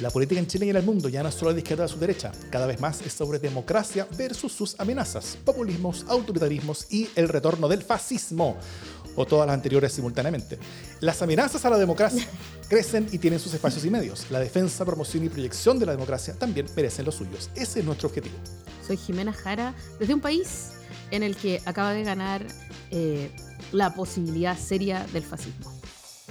La política en Chile y en el mundo ya no es solo de izquierda a su derecha, cada vez más es sobre democracia versus sus amenazas, populismos, autoritarismos y el retorno del fascismo, o todas las anteriores simultáneamente. Las amenazas a la democracia crecen y tienen sus espacios y medios. La defensa, promoción y proyección de la democracia también merecen los suyos. Ese es nuestro objetivo. Soy Jimena Jara, desde un país en el que acaba de ganar eh, la posibilidad seria del fascismo.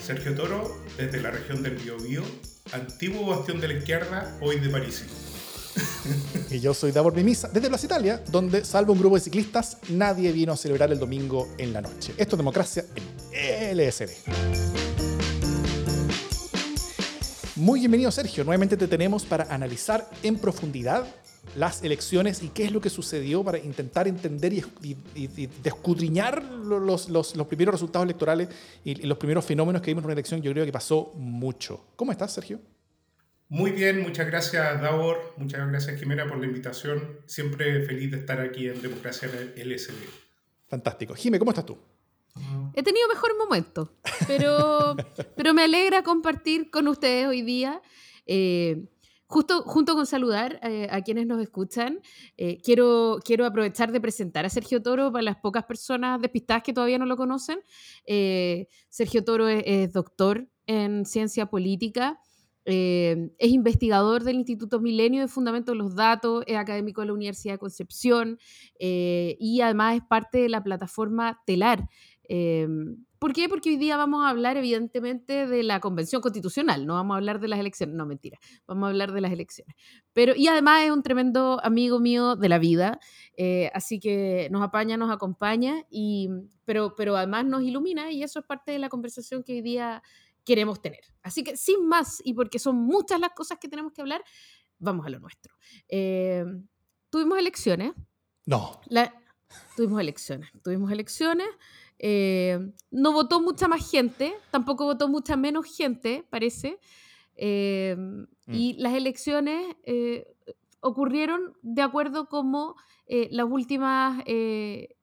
Sergio Toro, desde la región del Biobío, antiguo bastión de la izquierda, hoy de París. Y yo soy Davor Mimisa, desde Plaza Italia, donde, salvo un grupo de ciclistas, nadie vino a celebrar el domingo en la noche. Esto es democracia en LSD. Muy bienvenido, Sergio. Nuevamente te tenemos para analizar en profundidad las elecciones y qué es lo que sucedió para intentar entender y, y, y descudriñar los, los, los, primeros resultados electorales y, los primeros fenómenos que vimos en una elección. Yo creo que pasó mucho. ¿Cómo estás, Sergio? Muy bien, muchas gracias Davor, muchas gracias Jimena por la invitación. Siempre feliz de estar aquí en Democracia LSD. Fantástico. Jimé, ¿cómo estás tú? He tenido mejor momento, pero, pero me alegra compartir con ustedes hoy día. Eh, Justo junto con saludar eh, a quienes nos escuchan, eh, quiero, quiero aprovechar de presentar a Sergio Toro para las pocas personas despistadas que todavía no lo conocen. Eh, Sergio Toro es, es, doctor en ciencia política, es investigador del Instituto Milenio de Fundamento de los Datos, es académico de la Universidad de Concepción y además es parte de la plataforma TELAR. ¿Por qué? Porque hoy día vamos a hablar, evidentemente, de la Convención Constitucional, no vamos a hablar de las elecciones, no, mentira, vamos a hablar de las elecciones. Pero, y además es un tremendo amigo mío de la vida, eh, así que nos apaña, nos acompaña, y, pero, pero además nos ilumina y eso es parte de la conversación que hoy día queremos tener. Así que, sin más, y porque son muchas las cosas que tenemos que hablar, vamos a lo nuestro. Eh, tuvimos elecciones. No. La, tuvimos elecciones, tuvimos elecciones. Eh, no votó mucha más gente, tampoco votó mucha menos gente, parece. Eh, mm. Y las elecciones eh, ocurrieron de acuerdo como las, últimas,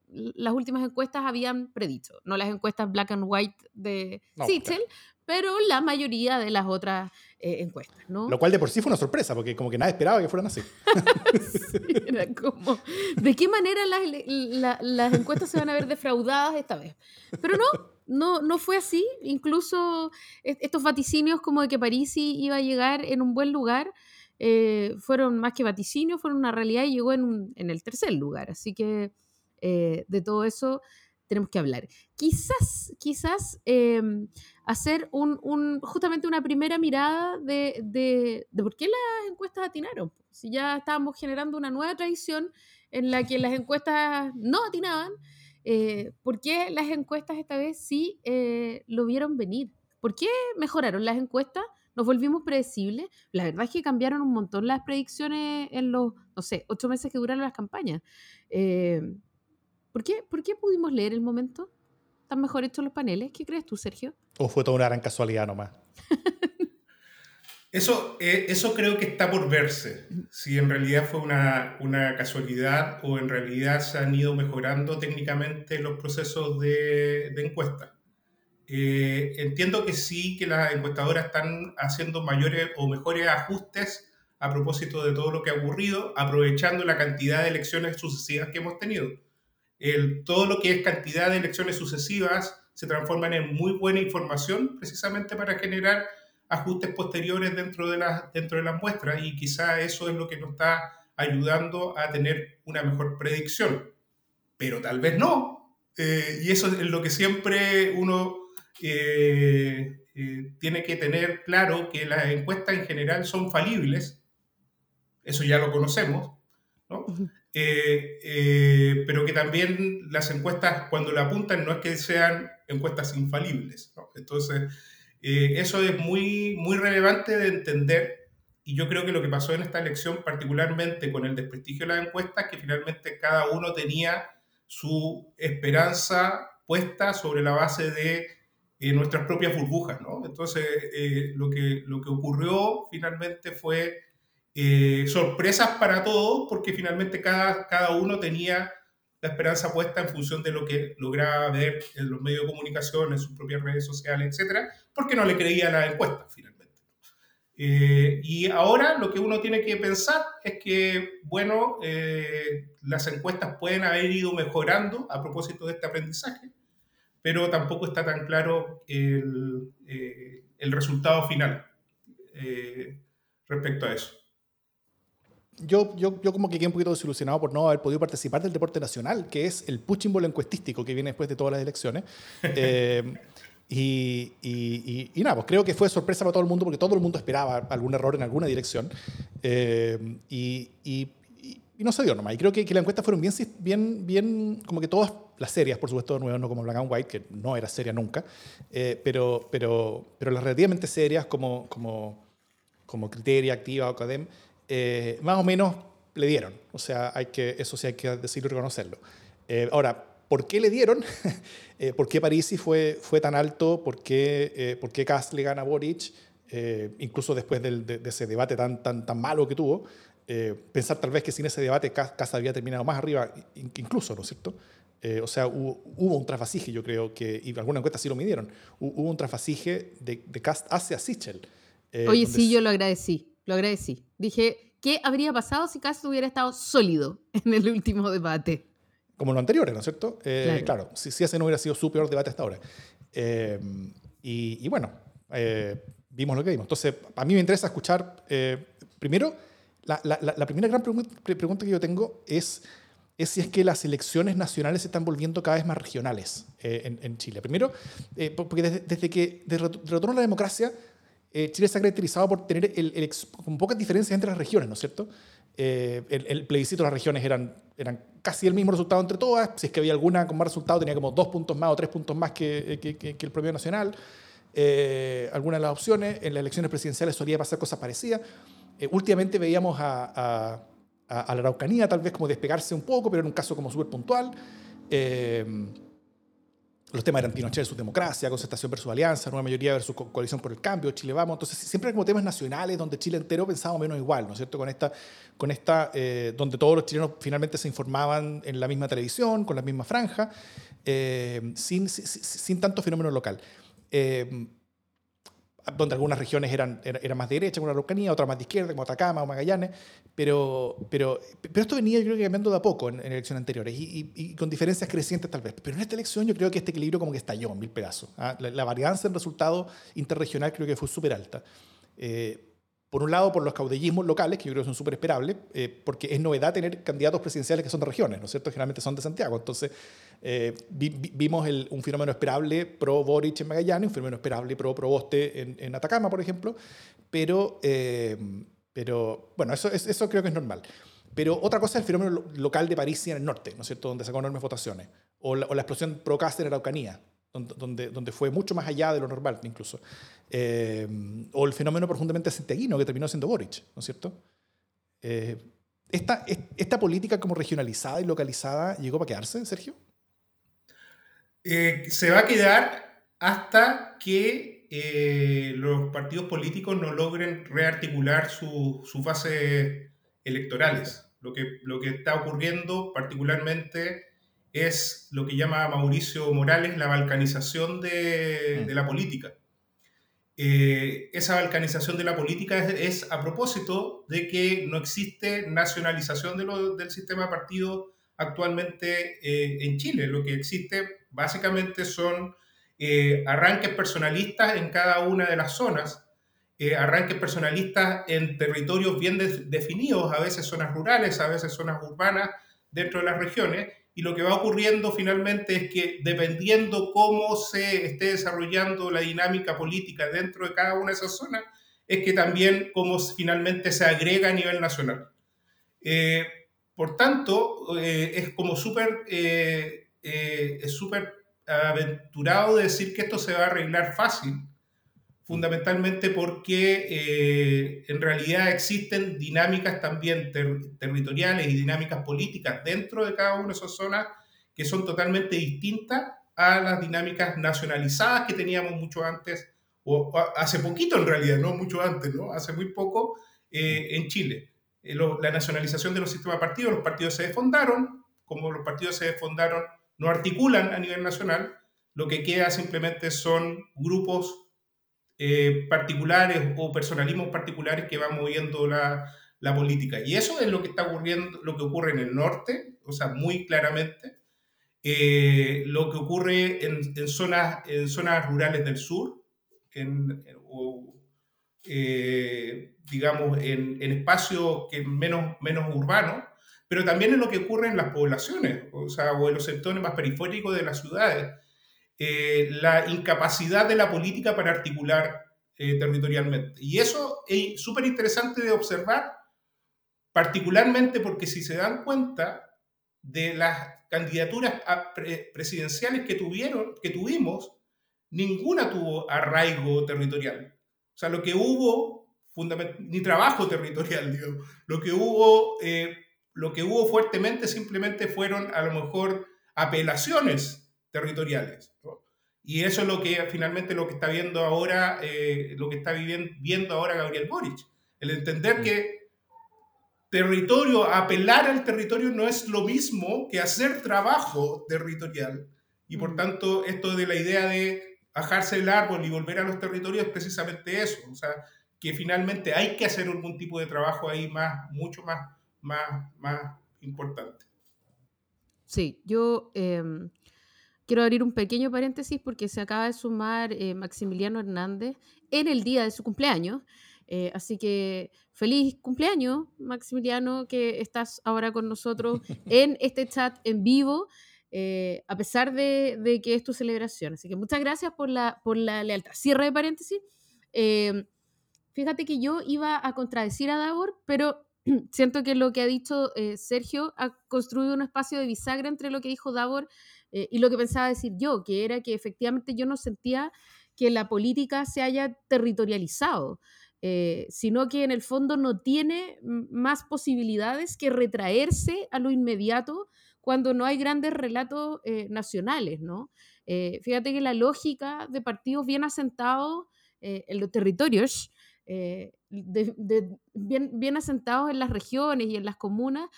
las últimas encuestas habían predicho. No las encuestas black and white de no, Sichel, claro. pero la mayoría de las otras eh, encuestas. ¿no? Lo cual de por sí fue una sorpresa, porque como que nadie esperaba que fueran así. sí, era como, ¿de qué manera las, la, las encuestas se van a ver defraudadas esta vez? Pero no, no, no fue así. Incluso estos vaticinios como de que Parisi iba a llegar en un buen lugar, eh, fueron más que vaticinios, fueron una realidad y llegó en, un, en el tercer lugar. Así que eh, de todo eso tenemos que hablar. Quizás, quizás eh, hacer un, justamente una primera mirada de, de, por qué las encuestas atinaron. Si ya estábamos generando una nueva tradición en la que las encuestas no atinaban, eh, ¿por qué las encuestas esta vez sí eh, lo vieron venir? ¿Por qué mejoraron las encuestas? Nos volvimos predecibles. La verdad es que cambiaron un montón las predicciones en los, no sé, ocho meses que duraron las campañas. Eh, ¿por, qué, ¿Por qué pudimos leer el momento? ¿Están mejor hechos los paneles? ¿Qué crees tú, Sergio? ¿O fue toda una gran casualidad nomás? Eso, eh, eso creo que está por verse, si en realidad fue una, una, casualidad o en realidad se han ido mejorando técnicamente los procesos de, de encuesta. Eh, entiendo que sí, que las encuestadoras están haciendo mayores o mejores ajustes a propósito de todo lo que ha ocurrido, aprovechando la cantidad de elecciones sucesivas que hemos tenido. El, todo lo que es cantidad de elecciones sucesivas se transforman en muy buena información precisamente para generar ajustes posteriores dentro de, las, dentro de muestras y quizá eso es lo que nos está ayudando a tener una mejor predicción. Pero tal vez no. Eh, y eso es lo que siempre uno eh, eh, tiene que tener claro, que las encuestas en general son falibles. Eso ya lo conocemos. ¿no? Pero que también las encuestas, cuando la apuntan, no es que sean encuestas infalibles. ¿no? Entonces, eh, eso es muy, muy relevante de entender y yo creo que lo que pasó en esta elección, particularmente con el desprestigio de las encuestas, que finalmente cada uno tenía su esperanza puesta sobre la base de eh, nuestras propias burbujas, ¿no? Entonces, eh, lo, que, lo que ocurrió finalmente fue eh, sorpresas para todos, porque finalmente cada, cada uno tenía la esperanza puesta en función de lo que lograba ver en los medios de comunicación, en sus propias redes sociales, etcétera, porque no le creía la encuesta finalmente. Eh, y ahora lo que uno tiene que pensar es que, bueno, eh, las encuestas pueden haber ido mejorando a propósito de este aprendizaje, pero tampoco está tan claro el, eh, el resultado final respecto a eso. Yo, yo, yo, como que quedé un poquito desilusionado por no haber podido participar del deporte nacional, que es el puchimbol encuestístico que viene después de todas las elecciones. Y, y, y, nada, pues creo que fue sorpresa para todo el mundo porque todo el mundo esperaba algún error en alguna dirección. Eh, y, no se dio nomás. Y creo que, que las encuestas fueron bien, bien, bien, como que todas las serias, por supuesto, nuevas, no como Black and White, que no era seria nunca, eh, pero, pero, pero las relativamente serias como, como, como Criteria, Activa o Cadem, eh, más o menos le dieron. O sea, hay que, eso sí hay que decirlo y reconocerlo. ahora, ¿Por qué le dieron? Eh, ¿Por qué Parisi fue, fue tan alto? ¿Por qué, eh, ¿por qué Kass le gana a Boric? Eh, incluso después de, ese debate tan, tan, tan malo que tuvo, pensar tal vez que sin ese debate Kass había terminado más arriba, incluso, ¿no es cierto? o sea, hubo, un trasfasije, yo creo que, y alguna encuesta sí lo midieron, hubo un trasfasije de, de Cast hacia Sichel. Oye, sí, yo lo agradecí, lo agradecí. Dije, ¿qué habría pasado si Cast hubiera estado sólido en el último debate? como lo anterior, ¿no es cierto? Eh, claro. si, si, ese no hubiera sido su peor debate hasta ahora. Eh, y, bueno, eh, vimos lo que vimos. Entonces, a mí me interesa escuchar, primero, la, la, la, primera gran pregunta que yo tengo es, es si es que las elecciones nacionales se están volviendo cada vez más regionales en, en, Chile. Primero, porque desde, desde que de retorno a la democracia, Chile se ha caracterizado por tener el, el, con pocas diferencias entre las regiones, ¿no es cierto? el, el plebiscito de las regiones eran, eran casi el mismo resultado entre todas. Si es que había alguna con más resultado, tenía como dos puntos más o tres puntos más que, que, el promedio nacional. Eh, algunas de las opciones, en las elecciones presidenciales solía pasar cosas parecidas. Eh, últimamente veíamos a, a, a, la Araucanía tal vez como despegarse un poco, pero en un caso como súper puntual. Los temas eran Pinochet versus democracia, concertación versus alianza, nueva mayoría versus coalición por el cambio, Chile vamos. Entonces, siempre como temas nacionales donde Chile entero pensaba menos igual, ¿no es cierto? Con esta, con esta eh, donde todos los chilenos finalmente se informaban en la misma televisión, con la misma franja, eh, sin, sin, sin, tanto fenómeno local. Eh, donde algunas regiones eran, eran más de derecha, como la Araucanía, otras más de izquierda, como Atacama o Magallanes, pero, pero, pero esto venía yo creo que cambiando de a poco en, elecciones anteriores y, con diferencias crecientes tal vez. Pero en esta elección yo creo que este equilibrio como que estalló en mil pedazos. ¿ah? La, varianza en resultado interregional creo que fue súper alta. Eh, por un lado, por los caudillismos locales, que yo creo que son súper esperables, eh, porque es novedad tener candidatos presidenciales que son de regiones, ¿no es cierto? Generalmente son de Santiago. Entonces, eh, vimos un fenómeno esperable pro Boric en Magallanes, un fenómeno esperable pro Proboste en, en Atacama, por ejemplo, pero, eh, pero bueno, eso, eso creo que es normal. Pero otra cosa es el fenómeno local de París y en el norte, ¿no es cierto?, donde sacó enormes votaciones, o la, o la explosión pro en Araucanía, donde, donde, fue mucho más allá de lo normal incluso. Eh, o el fenómeno profundamente santiaguino que terminó siendo Boric, ¿no es cierto? Eh, esta, ¿Esta política como regionalizada y localizada llegó para quedarse, Sergio? Eh, se va a quedar hasta que los partidos políticos no logren rearticular sus su fases electorales. Lo que, lo que está ocurriendo particularmente es lo que llama Mauricio Morales la balcanización de, mm. de la política. Eh, esa balcanización de la política es, a propósito de que no existe nacionalización de lo, del sistema de partidos actualmente eh, en Chile. Lo que existe básicamente son eh, arranques personalistas en cada una de las zonas, arranques personalistas en territorios bien definidos, a veces zonas rurales, a veces zonas urbanas dentro de las regiones, y lo que va ocurriendo finalmente es que dependiendo cómo se esté desarrollando la dinámica política dentro de cada una de esas zonas, es que también cómo finalmente se agrega a nivel nacional. Eh, por tanto, eh, es como súper eh, es súper aventurado decir que esto se va a arreglar fácil, fundamentalmente porque eh, en realidad existen dinámicas también territoriales y dinámicas políticas dentro de cada una de esas zonas que son totalmente distintas a las dinámicas nacionalizadas que teníamos mucho antes, o, hace poquito en realidad, no mucho antes, ¿no? hace muy poco eh, en Chile. Eh, la nacionalización de los sistemas de partidos, los partidos se desfondaron, como los partidos se desfondaron, no articulan a nivel nacional, lo que queda simplemente son grupos eh, particulares o personalismos particulares que van moviendo la, la, política. Y eso es lo que está ocurriendo, lo que ocurre en el norte, o sea, muy claramente, eh, lo que ocurre en, en, zonas, en zonas rurales del sur, en, o, eh, digamos, en, en, espacios que menos, menos urbanos, pero también en lo que ocurre en las poblaciones, o sea, o en los sectores más periféricos de las ciudades eh, la incapacidad de la política para articular eh, territorialmente. Y eso es súper interesante de observar, particularmente porque si se dan cuenta de las candidaturas presidenciales que, tuvieron, que tuvimos, ninguna tuvo arraigo territorial. O sea, lo que hubo, ni trabajo territorial, digo, lo que hubo, eh, lo que hubo fuertemente simplemente fueron a lo mejor apelaciones territoriales. Y eso es lo que finalmente lo que está viendo ahora, eh, lo que está viviendo, viendo ahora Gabriel Boric. El entender que territorio, apelar al territorio no es lo mismo que hacer trabajo territorial. Y por tanto, esto de la idea de bajarse el árbol y volver a los territorios es precisamente eso. O sea, que finalmente hay que hacer algún tipo de trabajo ahí más, mucho más, más, más importante. Sí, yo... Em, Quiero abrir un pequeño paréntesis porque se acaba de sumar eh, Maximiliano Hernández en el día de su cumpleaños. Eh, así que feliz cumpleaños, Maximiliano, que estás ahora con nosotros en este chat en vivo, eh, a pesar de, que es tu celebración. Así que muchas gracias por la, por la lealtad. Cierre de paréntesis. fíjate que yo iba a contradecir a Davor, pero siento que lo que ha dicho Sergio ha construido un espacio de bisagra entre lo que dijo Davor eh, y lo que pensaba decir yo, que era que efectivamente yo no sentía que la política se haya territorializado, eh, sino que en el fondo no tiene más posibilidades que retraerse a lo inmediato cuando no hay grandes relatos eh, nacionales, ¿no? fíjate que la lógica de partidos bien asentados en los territorios, bien, asentados en las regiones y en las comunas,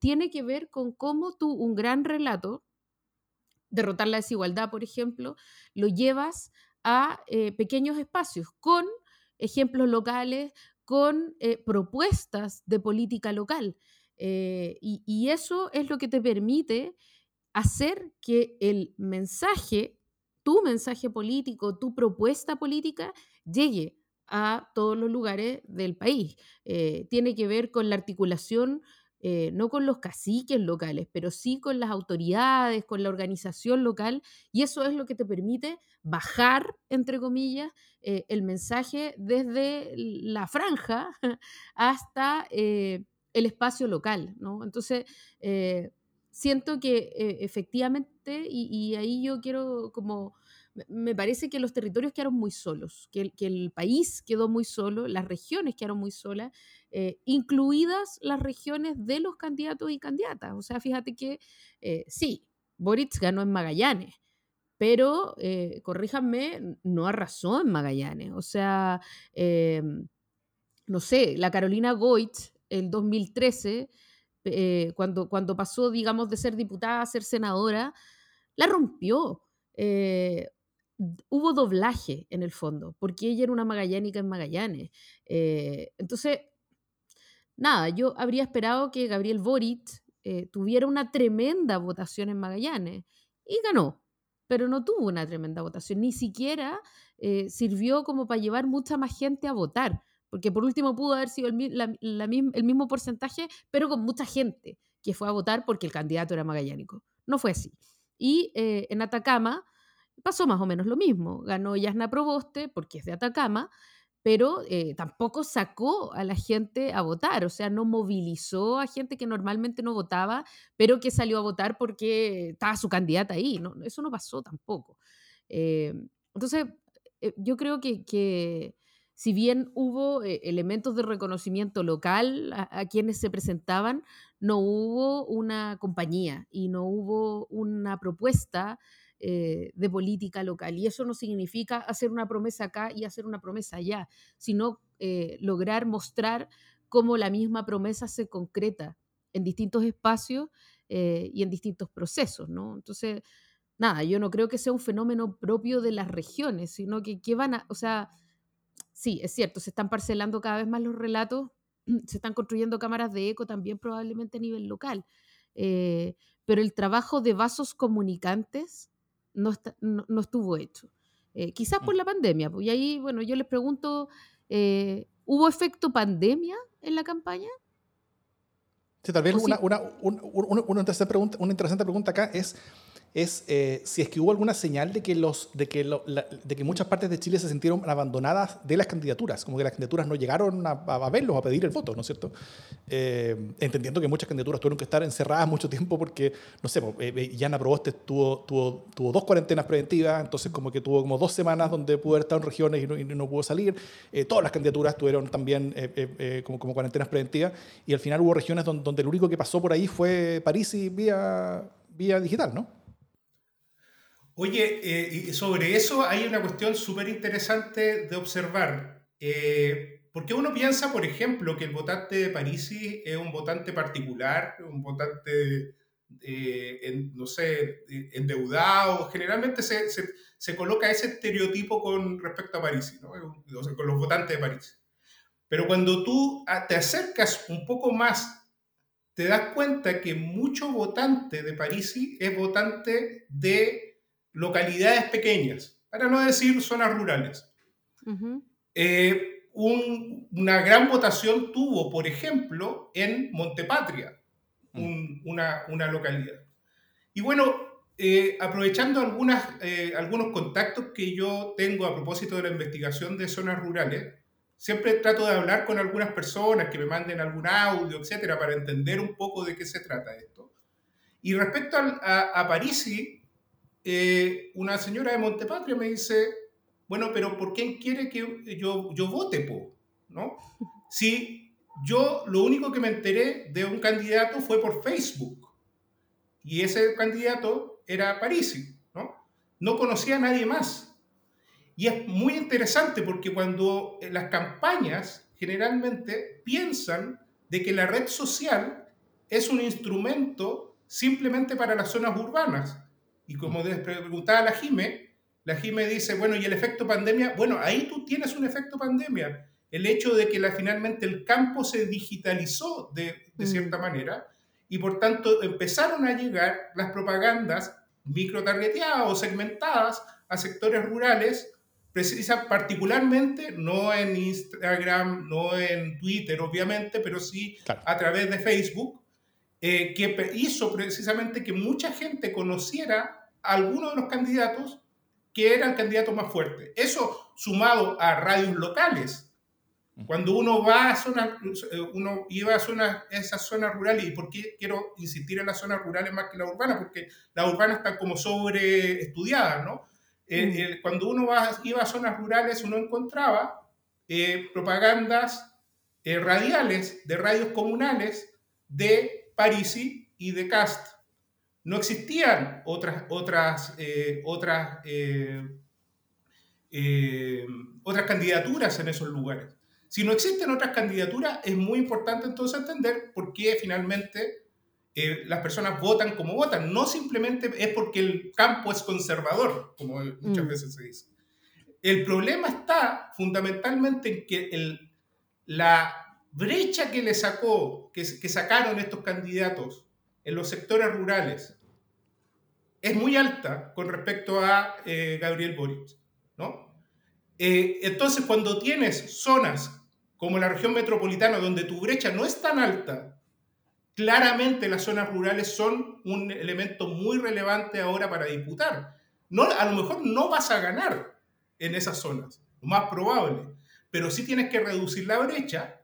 tiene que ver con cómo tú un gran relato derrotar la desigualdad, por ejemplo, lo llevas a eh, pequeños espacios con ejemplos locales, con eh, propuestas de política local. Eh, y, y, eso es lo que te permite hacer que el mensaje, tu mensaje político, tu propuesta política, llegue a todos los lugares del país. tiene que ver con la articulación eh, no con los caciques locales, pero sí con las autoridades, con la organización local, y eso es lo que te permite bajar, entre comillas, eh, el mensaje desde la franja hasta eh, el espacio local, ¿no? Entonces, siento que efectivamente, y, ahí yo quiero como me parece que los territorios quedaron muy solos, que que el, país quedó muy solo, las regiones quedaron muy solas, eh, incluidas las regiones de los candidatos y candidatas. O sea, fíjate que eh, sí, Boric ganó en Magallanes, pero, eh, corríjanme, no arrasó en Magallanes. O sea, no sé, la Carolina Goit, el 2013, cuando, cuando pasó, digamos, de ser diputada a ser senadora, la rompió. Hubo doblaje en el fondo, porque ella era una magallánica en Magallanes. entonces, nada, yo habría esperado que Gabriel Boric eh, tuviera una tremenda votación en Magallanes y ganó, pero no tuvo una tremenda votación, ni siquiera eh, sirvió como para llevar mucha más gente a votar, porque por último pudo haber sido el, el mismo porcentaje, pero con mucha gente que fue a votar porque el candidato era magallánico. No fue así. Y eh, en Atacama pasó más o menos lo mismo. Ganó Yasna Proboste porque es de Atacama, pero eh, tampoco sacó a la gente a votar, o sea, no movilizó a gente que normalmente no votaba, pero que salió a votar porque estaba su candidata ahí. No, eso no pasó tampoco. Eh, entonces, eh, yo creo que, si bien hubo elementos de reconocimiento local a, quienes se presentaban, no hubo una compañía y no hubo una propuesta eh, de política local. Y eso no significa hacer una promesa acá y hacer una promesa allá, sino eh, lograr mostrar cómo la misma promesa se concreta en distintos espacios eh, y en distintos procesos. ¿no? Entonces, nada, yo no creo que sea un fenómeno propio de las regiones, sino que, que van a, o sea, sí, es cierto, se están parcelando cada vez más los relatos, se están construyendo cámaras de eco también probablemente a nivel local, pero el trabajo de vasos comunicantes no, no, estuvo hecho. Eh, quizás por mm. la pandemia, pues, y ahí, bueno, yo les pregunto, eh, ¿hubo efecto pandemia en la campaña? Sí, tal vez una, una, una, pregunta, una interesante pregunta acá es es eh, si es que hubo alguna señal de que, los, de, que de que muchas partes de Chile se sintieron abandonadas de las candidaturas, como que las candidaturas no llegaron a, a verlos, a pedir el voto, ¿no es cierto? Eh, entendiendo que muchas candidaturas tuvieron que estar encerradas mucho tiempo porque, no sé, eh, Yana Proboste tuvo, tuvo, tuvo dos cuarentenas preventivas, entonces como que tuvo como dos semanas donde pudo haber estado en regiones y no, y no pudo salir. todas las candidaturas tuvieron también como, como cuarentenas preventivas y al final hubo regiones donde, donde lo único que pasó por ahí fue París y vía, vía digital, ¿no? Oye, eh, sobre eso hay una cuestión súper interesante de observar. Eh, porque uno piensa, por ejemplo, que el votante de Parisi es un votante particular, un votante, eh, no sé, endeudado. Generalmente se, se, coloca ese estereotipo con respecto a Parisi, ¿no? con los votantes de París. Pero cuando tú te acercas un poco más, te das cuenta que mucho votante de Parisi es votante de localidades pequeñas, para no decir zonas rurales. Eh, una gran votación tuvo, por ejemplo, en Montepatria, mm. una, localidad. Y bueno, eh, aprovechando algunas, eh, algunos contactos que yo tengo a propósito de la investigación de zonas rurales, siempre trato de hablar con algunas personas que me manden algún audio, etcétera, para entender un poco de qué se trata esto. Y respecto a, a Parisi, eh, una señora de Montepatria me dice, bueno, pero ¿por qué quiere que yo, yo vote, po? ¿no? Si yo lo único que me enteré de un candidato fue por Facebook y ese candidato era Parisi, ¿no? No conocía a nadie más. Y es muy interesante porque cuando las campañas generalmente piensan de que la red social es un instrumento simplemente para las zonas urbanas y como preguntaba la Jime, la Jime dice, bueno, ¿y el efecto pandemia? Bueno, ahí tú tienes un efecto pandemia. El hecho de que la, finalmente el campo se digitalizó de, de mm. cierta manera y por tanto empezaron a llegar las propagandas microtargeteadas o segmentadas a sectores rurales, precisa, particularmente no en Instagram, no en Twitter, obviamente, pero sí a través de Facebook, eh, que hizo precisamente que mucha gente conociera alguno de los candidatos que era el candidato más fuerte. Eso sumado a radios locales. Cuando uno va a zonas, uno iba a zonas, esas zonas rurales, ¿y por qué quiero insistir en las zonas rurales más que las urbanas? Porque las urbanas están como sobre estudiadas, ¿no? cuando uno va, iba a zonas rurales, uno encontraba eh, propagandas eh, radiales de radios comunales de Parisi y de Cast no existían otras, otras, eh, otras, eh, eh, otras candidaturas en esos lugares. Si no existen otras candidaturas, es muy importante entonces entender por qué finalmente las personas votan como votan. No simplemente es porque el campo es conservador, como muchas mm. veces se dice. El problema está fundamentalmente en que el, la brecha que le sacó, que, sacaron estos candidatos en los sectores rurales es muy alta con respecto a eh, Gabriel Boric, ¿no? Eh, entonces, cuando tienes zonas como la región metropolitana donde tu brecha no es tan alta, claramente las zonas rurales son un elemento muy relevante ahora para disputar. No, a lo mejor no vas a ganar en esas zonas, lo más probable, pero sí tienes que reducir la brecha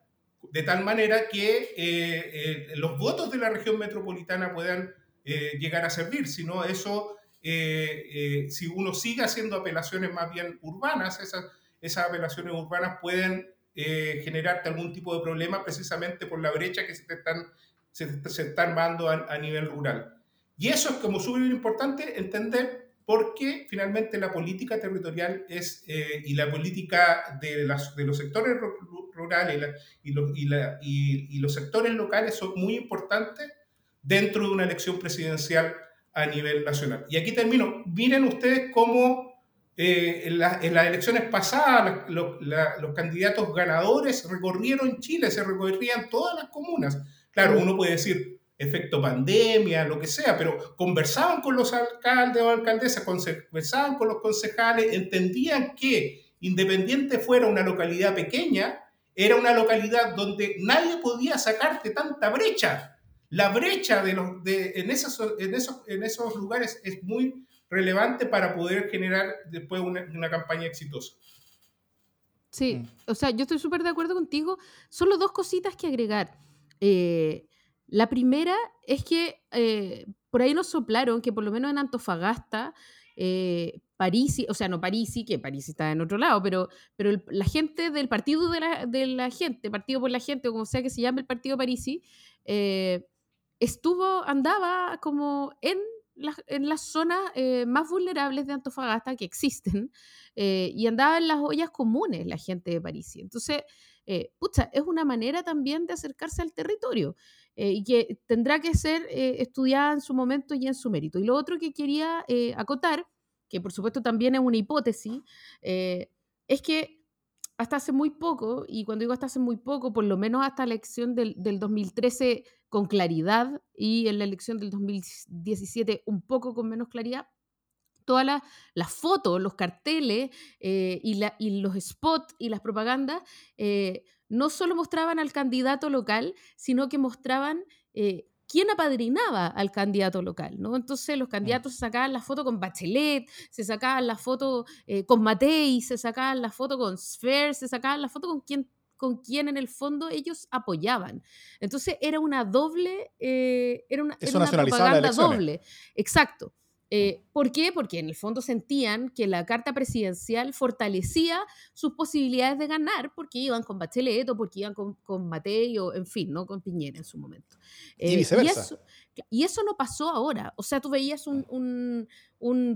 de tal manera que eh, los votos de la región metropolitana puedan eh, llegar a servir, sino eso, eh, eh, si uno sigue haciendo apelaciones más bien urbanas, esas, apelaciones urbanas pueden generarte algún tipo de problema precisamente por la brecha que se, te están, se, están dando a, nivel rural. Y eso es como súper importante entender porque finalmente la política territorial es, y la política de, los sectores rurales y, los sectores locales son muy importantes dentro de una elección presidencial a nivel nacional. Y aquí termino. Miren ustedes cómo eh, en, las elecciones pasadas los, los candidatos ganadores recorrieron Chile, se recorrían todas las comunas. Claro, uno puede decir efecto pandemia, lo que sea, pero conversaban con los alcaldes o alcaldesas, conversaban con los concejales, entendían que independiente fuera una localidad pequeña, era una localidad donde nadie podía sacarte tanta brecha. La brecha de los, de, en, esos, en, esos, en esos lugares es muy relevante para poder generar después una, una campaña exitosa. Sí, mm. o sea, yo estoy súper de acuerdo contigo. Solo dos cositas que agregar. Eh, la primera es que eh, por ahí nos soplaron que por lo menos en Antofagasta eh, París, o sea, no París, que París está en otro lado, pero, pero la gente del partido de la, de la, gente, Partido por la Gente, o como sea que se llame el partido Parisi, eh, estuvo, andaba como en, en las zonas eh, más vulnerables de Antofagasta que existen, eh, y andaba en las ollas comunes la gente de París. Entonces, pucha, es una manera también de acercarse al territorio. Y que tendrá que ser estudiada en su momento y en su mérito. Y lo otro que quería acotar que por supuesto también es una hipótesis, eh, es que hasta hace muy poco, y cuando digo hasta hace muy poco, por lo menos hasta la elección del, 2013 con claridad y en la elección del 2017 un poco con menos claridad, todas las fotos, los carteles eh, y, y, los spots y las propagandas eh, no solo mostraban al candidato local, sino que mostraban quién apadrinaba al candidato local, ¿no? Entonces los candidatos se sacaban la foto con Bachelet, se sacaban la foto eh, con Matei, se sacaban la foto con Sfer, se sacaban la foto con quien con quien en el fondo ellos apoyaban. Entonces era una doble, eh, era una, era una propaganda doble. Exacto. Eh, ¿Por qué? Porque en el fondo sentían que la carta presidencial fortalecía sus posibilidades de ganar porque iban con Bachelet o porque iban con, con Matei o, en fin, ¿no? con Piñera en su momento. y eh, viceversa. Y eso, no pasó ahora. O sea, tú veías un,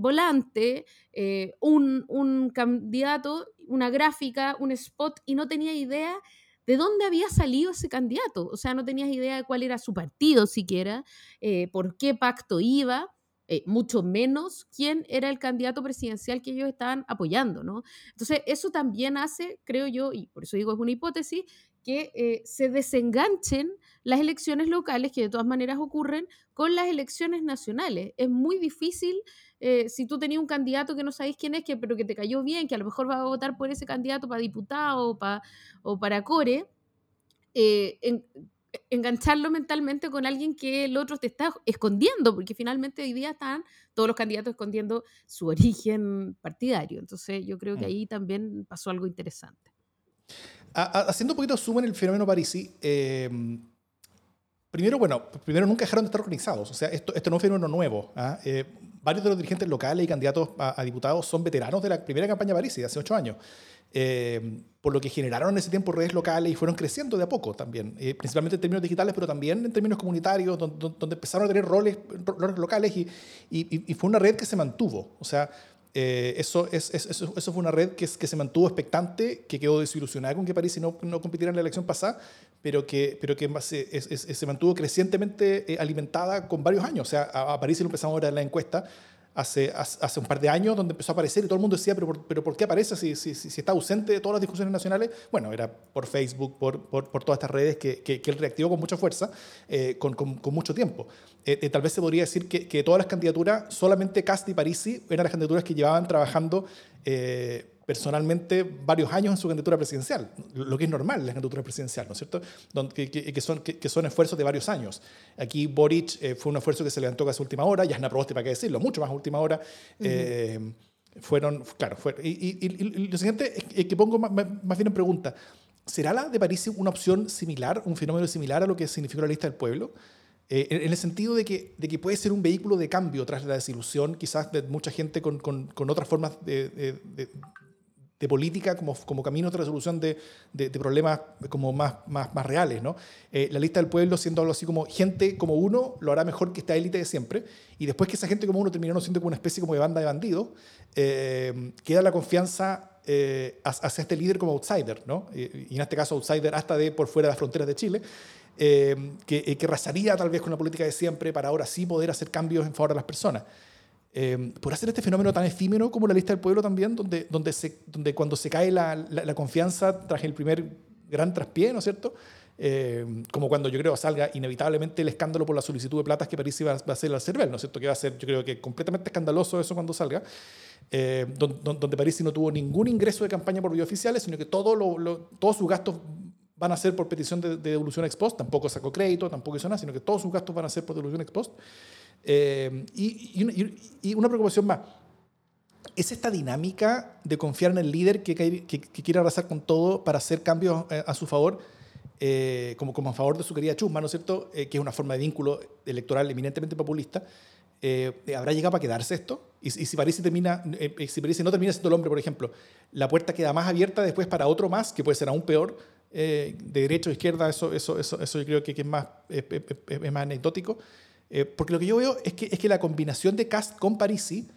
volante, eh, un, un candidato, una gráfica, un spot y no tenía idea de dónde había salido ese candidato. O sea, no tenías idea de cuál era su partido siquiera, por qué pacto iba. Eh, mucho menos quién era el candidato presidencial que ellos estaban apoyando, ¿no? Entonces, eso también hace, creo yo, y por eso digo es una hipótesis, que eh, se desenganchen las elecciones locales, que de todas maneras ocurren, con las elecciones nacionales. Es muy difícil, eh, si tú tenías un candidato que no sabéis quién es, que, pero que te cayó bien, que a lo mejor va a votar por ese candidato para diputado o para, core, en, engancharlo mentalmente con alguien que el otro te está escondiendo, porque finalmente hoy día están todos los candidatos escondiendo su origen partidario. Entonces yo creo que mm. ahí también pasó algo interesante. Haciendo un poquito de zoom en el fenómeno Parisi, eh, primero, bueno, primero nunca dejaron de estar organizados, o sea, esto, esto no es un fenómeno nuevo. ¿ah? Eh, varios de los dirigentes locales y candidatos a, diputados son veteranos de la primera campaña Parisi hace ocho años. Eh, por lo que generaron en ese tiempo redes locales y fueron creciendo de a poco también, eh, principalmente en términos digitales, pero también en términos comunitarios, donde, empezaron a tener roles, locales y, fue una red que se mantuvo. O sea, eh, eso, es, eso, eso, fue una red que, que, se mantuvo expectante, que quedó desilusionada con que París no, no compitiera en la elección pasada, pero que, pero que se, se mantuvo crecientemente alimentada con varios años. O sea, a, París lo empezamos a ver en la encuesta hace, hace un par de años, donde empezó a aparecer y todo el mundo decía, pero ¿por, pero ¿por qué aparece si, si, si, está ausente de todas las discusiones nacionales? Bueno, era por Facebook, por, por, por todas estas redes que, que, él reactivó con mucha fuerza, eh, con, con, con, mucho tiempo. Eh, eh, tal vez se podría decir que, que, todas las candidaturas, solamente Casti y Parisi eran las candidaturas que llevaban trabajando personalmente varios años en su candidatura presidencial, lo que es normal en la candidatura presidencial, ¿no es cierto? Que, que, son, que, son esfuerzos de varios años. Aquí Boric eh, fue un esfuerzo que se levantó casi a última hora, Yasna Proboste, para qué decirlo, mucho más a última hora. Eh, fueron, claro, fue, y, y, lo siguiente es que pongo más, más bien en pregunta, ¿será la de París una opción similar, un fenómeno similar a lo que significó la lista del pueblo? Eh, en, el sentido de que, de que puede ser un vehículo de cambio tras la desilusión, quizás de mucha gente con, con, con otras formas de, de política como, como camino de resolución de, de, problemas como más, más, más reales. ¿no? Eh, la lista del pueblo siendo algo así como gente como uno lo hará mejor que esta élite de siempre y después que esa gente como uno terminó siendo como una especie como de banda de bandidos, eh, queda la confianza eh, hacia este líder como outsider, ¿no? y en este caso outsider hasta de por fuera de las fronteras de Chile, que, que razaría tal vez con la política de siempre para ahora sí poder hacer cambios en favor de las personas. Eh, por hacer este fenómeno tan efímero como la lista del pueblo también, donde, donde, se, donde cuando se cae la, la, confianza tras el primer gran traspié, ¿no es cierto? Eh, como cuando yo creo salga inevitablemente el escándalo por la solicitud de platas que París va, a hacer al CERVEL, ¿no es cierto? Que va a ser, yo creo que completamente escandaloso eso cuando salga, eh, donde, donde, París no tuvo ningún ingreso de campaña por vía oficiales, sino que todo lo, todos sus gastos van a ser por petición de, de, devolución ex post, tampoco sacó crédito, tampoco hizo nada, sino que todos sus gastos van a ser por devolución ex post. Eh, y, una preocupación más. ¿Es esta dinámica de confiar en el líder que, que, quiere arrasar con todo para hacer cambios eh, a su favor, eh, como, como a favor de su querida Chusma, ¿no es cierto? que es una forma de vínculo electoral eminentemente populista. ¿Habrá llegado para quedarse esto? Y, si París termina, si París no termina siendo el hombre, por ejemplo, la puerta queda más abierta después para otro más, que puede ser aún peor, de derecha o izquierda, eso, eso, eso, eso yo creo que, es, más, es más anecdótico. Eh, porque lo que yo veo es que, es que la combinación de Cast con Parisi,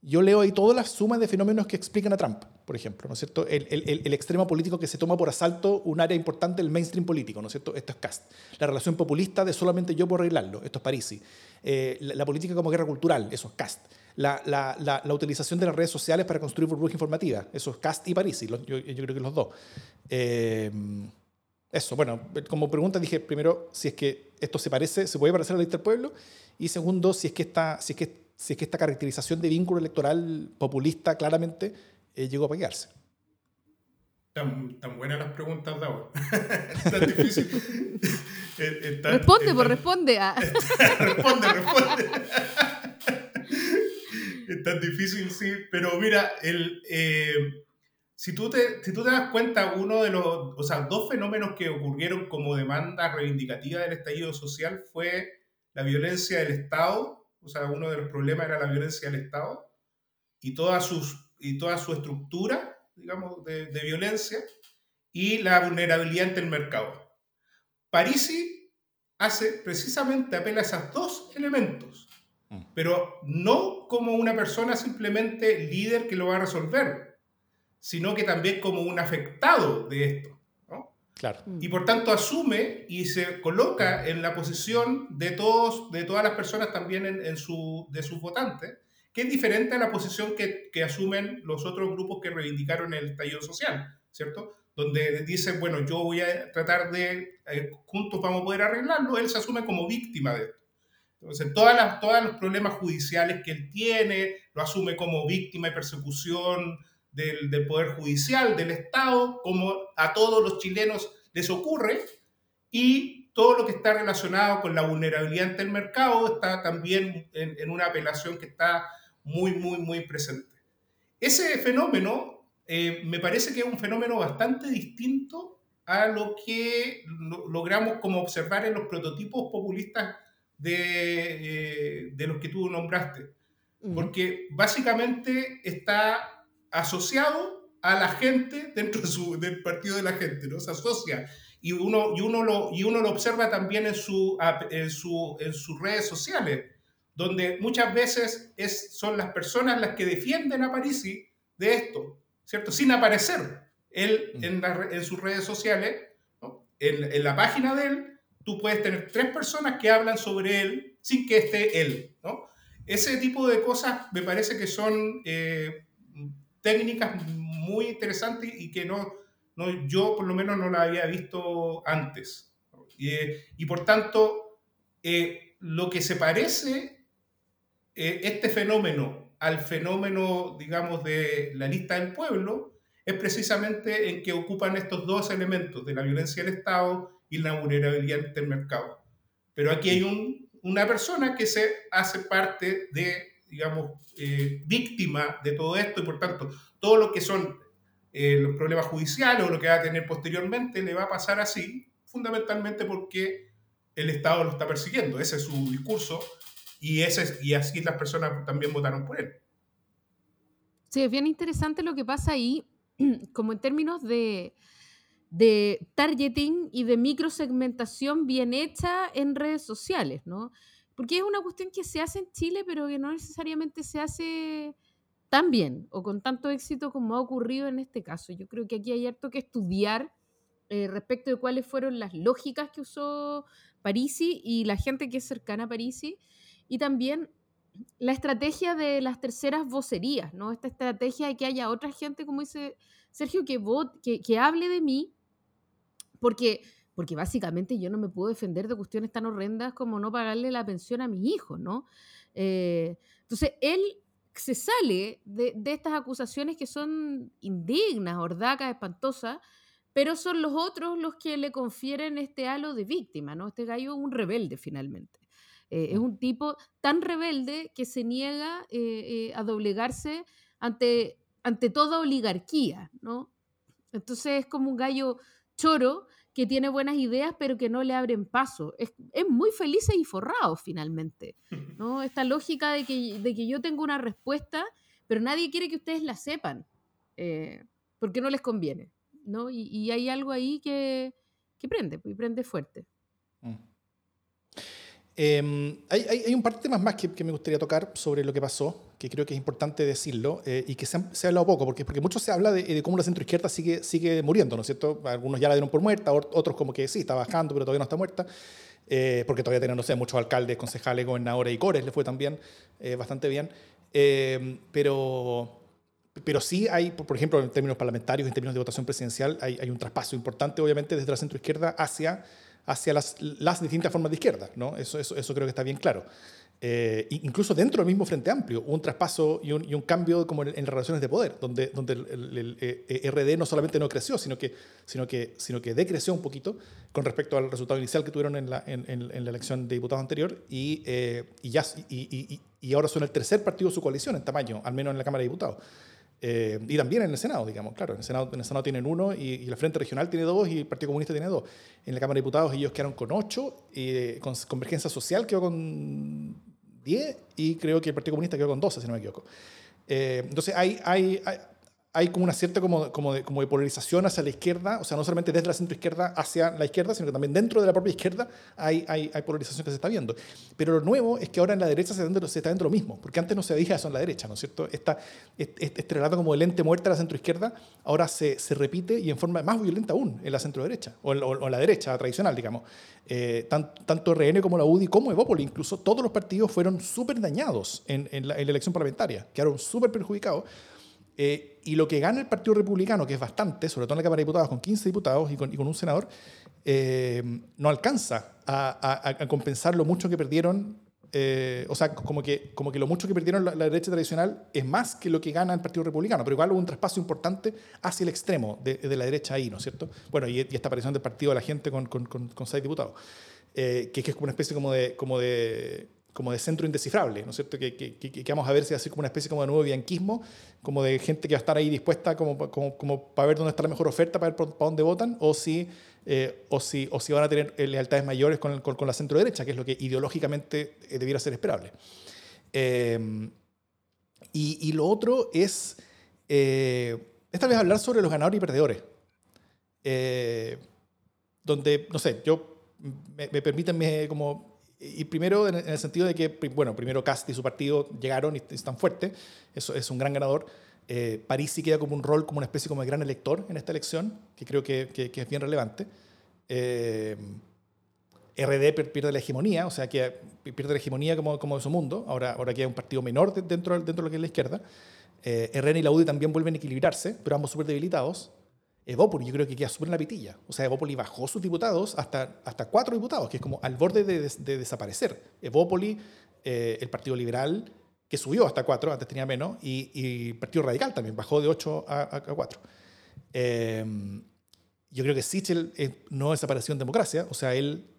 yo leo ahí todas las sumas de fenómenos que explican a Trump, por ejemplo, ¿no es cierto? El, el, el, extremo político que se toma por asalto un área importante del mainstream político, ¿no es cierto? Esto es Cast. La relación populista de solamente yo puedo arreglarlo, esto es Parisi. Eh, la, política como guerra cultural, eso es Cast. La, la, la, utilización de las redes sociales para construir burbujas informativas, eso es Cast y Parisi, yo, yo, creo que los dos. Eh, eso, bueno, como pregunta dije primero si es que esto se parece, se puede parecer a la lista del pueblo, y segundo, si es que esta, si es que, si es que esta caracterización de vínculo electoral populista claramente eh, llegó a pegarse. Tan, tan buenas las preguntas de ahora. tan difícil. responde, pues responde. A... responde, responde. es tan difícil, sí. Pero mira, el, eh, si tú, te, si tú te das cuenta, uno de los, o sea, dos fenómenos que ocurrieron como demanda reivindicativa del estallido social fue la violencia del Estado, o sea, uno de los problemas era la violencia del Estado y toda, sus, y toda su estructura, digamos, de, de violencia y la vulnerabilidad ante el mercado. Parisi hace precisamente apela a esos dos elementos, mm. pero no como una persona simplemente líder que lo va a resolver, sino que también como un afectado de esto. ¿no? Claro. Y por tanto asume y se coloca en la posición de, todos, de todas las personas también en, su, de sus votantes, que es diferente a la posición que, que asumen los otros grupos que reivindicaron el estallido social, ¿cierto? Donde dicen, bueno, yo voy a tratar de, eh, juntos vamos a poder arreglarlo, él se asume como víctima de esto. Entonces, todas las, todos los problemas judiciales que él tiene, lo asume como víctima de persecución, del, Poder Judicial, del Estado, como a todos los chilenos les ocurre, y todo lo que está relacionado con la vulnerabilidad ante el mercado está también en, una apelación que está muy, muy, muy presente. Ese fenómeno eh, me parece que es un fenómeno bastante distinto a lo que logramos como observar en los prototipos populistas de, eh, de los que tú nombraste. Porque básicamente está asociado a la gente dentro del partido de la gente, ¿no? Se asocia. Y uno, y uno, lo, y uno lo observa también en, su, en, su, en sus redes sociales, donde muchas veces es, son las personas las que defienden a Parisi de esto, ¿cierto? Sin aparecer él mm. en, en sus redes sociales, en, en, la página de él, tú puedes tener tres personas que hablan sobre él sin que esté él, ¿no? Ese tipo de cosas me parece que son eh, técnicas muy interesantes y que no, no, yo por lo menos no la había visto antes. Y, eh, y por tanto, eh, lo que se parece eh, este fenómeno al fenómeno, digamos, de la lista del pueblo, es precisamente en que ocupan estos dos elementos, de la violencia del Estado y la vulnerabilidad del mercado. Pero aquí hay un, una persona que se hace parte de digamos, eh, víctima de todo esto y por tanto todo lo que son eh, los problemas judiciales o lo que va a tener posteriormente le va a pasar así, fundamentalmente porque el Estado lo está persiguiendo. Ese es su discurso y, ese, y así las personas también votaron por él. Sí, es bien interesante lo que pasa ahí como en términos de, de targeting y de microsegmentación bien hecha en redes sociales, ¿no? Porque es una cuestión que se hace en Chile, pero que no necesariamente se hace tan bien o con tanto éxito como ha ocurrido en este caso. Yo creo que aquí hay harto que estudiar eh, respecto de cuáles fueron las lógicas que usó Parisi y la gente que es cercana a Parisi, y también la estrategia de las terceras vocerías, ¿no? Esta estrategia de que haya otra gente, como dice Sergio, que, que, que hable de mí, porque, porque básicamente yo no me puedo defender de cuestiones tan horrendas como no pagarle la pensión a mis hijos, ¿no? Eh, entonces, él se sale de, de, estas acusaciones que son indignas, hordacas, espantosas, pero son los otros los que le confieren este halo de víctima, ¿no? Este gallo es un rebelde finalmente. Eh, es mm. un tipo tan rebelde que se niega eh, eh, a doblegarse ante, ante toda oligarquía, ¿no? Entonces es como un gallo choro que tiene buenas ideas pero que no le abren paso. Es, es muy feliz y forrado finalmente, ¿no? Esta lógica de que, de que yo tengo una respuesta, pero nadie quiere que ustedes la sepan, porque no les conviene. ¿no? Y, hay algo ahí que, que, prende, y prende fuerte. Mm. Em, hay, hay, un par de temas más que, que, me gustaría tocar sobre lo que pasó, que creo que es importante decirlo, eh, y que se, ha hablado poco, porque, porque mucho se habla de, de, cómo la centroizquierda sigue, sigue muriendo, ¿no es cierto? Algunos ya la dieron por muerta, otros como que sí, está bajando, pero todavía no está muerta, eh, porque todavía tienen, no sé, muchos alcaldes, concejales, gobernadores y cores, le fue también eh, bastante bien, pero pero sí hay, por ejemplo, en términos parlamentarios, en términos de votación presidencial, hay, hay un traspaso importante, obviamente, desde la centroizquierda hacia, hacia las, las, distintas formas de izquierda. ¿no? Eso, eso, eso creo que está bien claro. Eh, incluso dentro del mismo Frente Amplio, un traspaso y un, y un cambio como en, las relaciones de poder, donde, donde el, eh, RD no solamente no creció, sino que, sino, que, sino que decreció un poquito con respecto al resultado inicial que tuvieron en la, en, en la elección de diputados anterior y, eh, y, ya, y, y, ahora son el tercer partido de su coalición en tamaño, al menos en la Cámara de Diputados. Eh, y también en el Senado, digamos, claro, en el Senado, en el Senado tienen uno y, y, la Frente Regional tiene dos y el Partido Comunista tiene dos. En la Cámara de Diputados ellos quedaron con ocho, y con Convergencia Social quedó con diez y creo que el Partido Comunista quedó con doce, si no me equivoco. Eh, entonces hay, hay, hay como una cierta como, como, de, como de polarización hacia la izquierda, o sea, no solamente desde la centroizquierda hacia la izquierda, sino que también dentro de la propia izquierda hay, hay, hay polarización que se está viendo. Pero lo nuevo es que ahora en la derecha se está viendo, se está viendo lo mismo, porque antes no se veía eso en la derecha, ¿no es cierto? Esta, este, este relato como el ente muerte de la centroizquierda ahora se, se, repite y en forma más violenta aún en la centroderecha, o en, o en la derecha tradicional, digamos. Eh, tanto RN como la UDI, como Evópoli, incluso todos los partidos fueron súper dañados en, en, la, en la elección parlamentaria, quedaron súper perjudicados eh, y lo que gana el Partido Republicano, que es bastante, sobre todo en la Cámara de Diputados, con 15 diputados y con, y con un senador, eh, no alcanza a, compensar lo mucho que perdieron. Eh, o sea, como que, como que lo mucho que perdieron la, derecha tradicional es más que lo que gana el Partido Republicano, pero igual hubo un traspaso importante hacia el extremo de, de la derecha ahí, ¿no es cierto? Bueno, y, esta aparición del Partido de la Gente con, con, seis diputados, que, que, es como una especie como de, como de como de centro indescifrable, ¿no es cierto? Que, que, que, vamos a ver si va a ser como una especie como de nuevo bianquismo, como de gente que va a estar ahí dispuesta como, como, como para ver dónde está la mejor oferta, para ver para dónde votan, o si, eh, o si, o si van a tener eh, lealtades mayores con, con, con la centro derecha, que es lo que ideológicamente eh, debiera ser esperable. Eh, y, y, lo otro es, eh, esta vez hablar sobre los ganadores y perdedores. Eh, donde, no sé, yo, me, me permiten como y primero en el sentido de que, bueno, primero Cast y su partido llegaron y están fuertes, eso es un gran ganador. Eh, París sí queda como un rol, como una especie como de gran elector en esta elección, que creo que, que, que es bien relevante. Eh, RD pierde la hegemonía, o sea, que pierde la hegemonía como, como de su mundo, ahora, ahora queda un partido menor dentro, dentro de lo que es la izquierda. Eh, RN y la UDI también vuelven a equilibrarse, pero ambos súper debilitados. Evópoli yo creo que queda súper en la pitilla. O sea, Evópoli bajó sus diputados hasta, hasta cuatro diputados, que es como al borde de, de, de desaparecer. Evópoli, eh, el Partido Liberal, que subió hasta cuatro, antes tenía menos, y, y el Partido Radical también bajó de ocho a, a cuatro. Eh, yo creo que Sichel no desapareció en democracia, o sea, él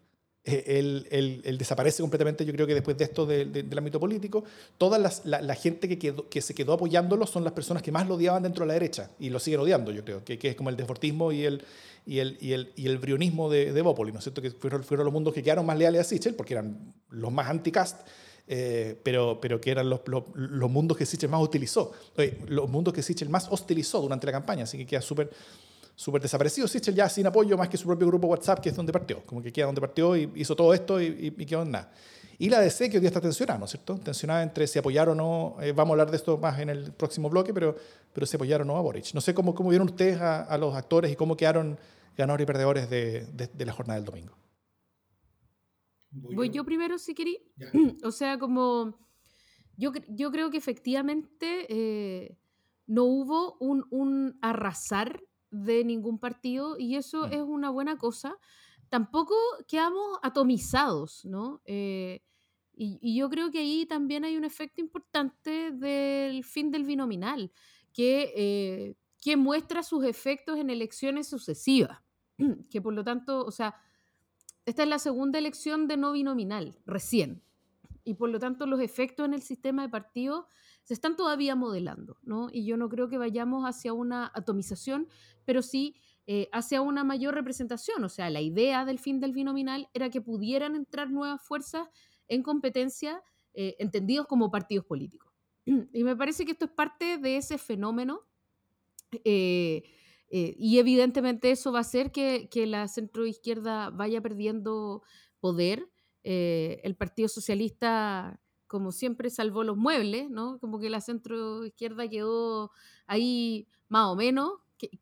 eh, él, desaparece completamente, yo creo que después de esto de, de, del ámbito político, toda las, la, gente que, que se quedó apoyándolo son las personas que más lo odiaban dentro de la derecha y lo siguen odiando, yo creo, que, que es como el deportismo y el, y el, y el, y el brionismo de, de Bópoli, ¿no es cierto? Que fueron, fueron los mundos que quedaron más leales a Sichel porque eran los más anti-cast eh, pero, pero que eran los, los, mundos que Sichel más utilizó, los mundos que Sichel más hostilizó durante la campaña, así que queda súper súper desaparecido Sichel ya sin apoyo más que su propio grupo WhatsApp, que es donde partió, como que queda donde partió y hizo todo esto y, y, quedó en nada. Y la DC, que hoy día está tensionada, ¿no es cierto? Tensionada entre si apoyar o no, eh, vamos a hablar de esto más en el próximo bloque, pero, pero si apoyar o no a Boric. No sé cómo, cómo vieron ustedes a, a los actores y cómo quedaron ganadores y perdedores de, de, la jornada del domingo. Voy yo primero, si querí. O sea, como yo, yo creo que efectivamente eh, no hubo un, un, arrasar de ningún partido y eso mm. es una buena cosa. Tampoco quedamos atomizados, ¿no? Eh, y, y, yo creo que ahí también hay un efecto importante del fin del binominal, que, eh, que muestra sus efectos en elecciones sucesivas. que por lo tanto, o sea, esta es la segunda elección de no binominal, recién. Y por lo tanto los efectos en el sistema de partidos se están todavía modelando, ¿no? Y yo no creo que vayamos hacia una atomización, pero sí eh, hacia una mayor representación. O sea, la idea del fin del binominal era que pudieran entrar nuevas fuerzas en competencia, eh, entendidos como partidos políticos. Y me parece que esto es parte de ese fenómeno eh, eh, y evidentemente eso va a hacer que, que la centroizquierda vaya perdiendo poder. El Partido Socialista, como siempre, salvó los muebles, ¿no? Como que la centroizquierda quedó ahí más o menos,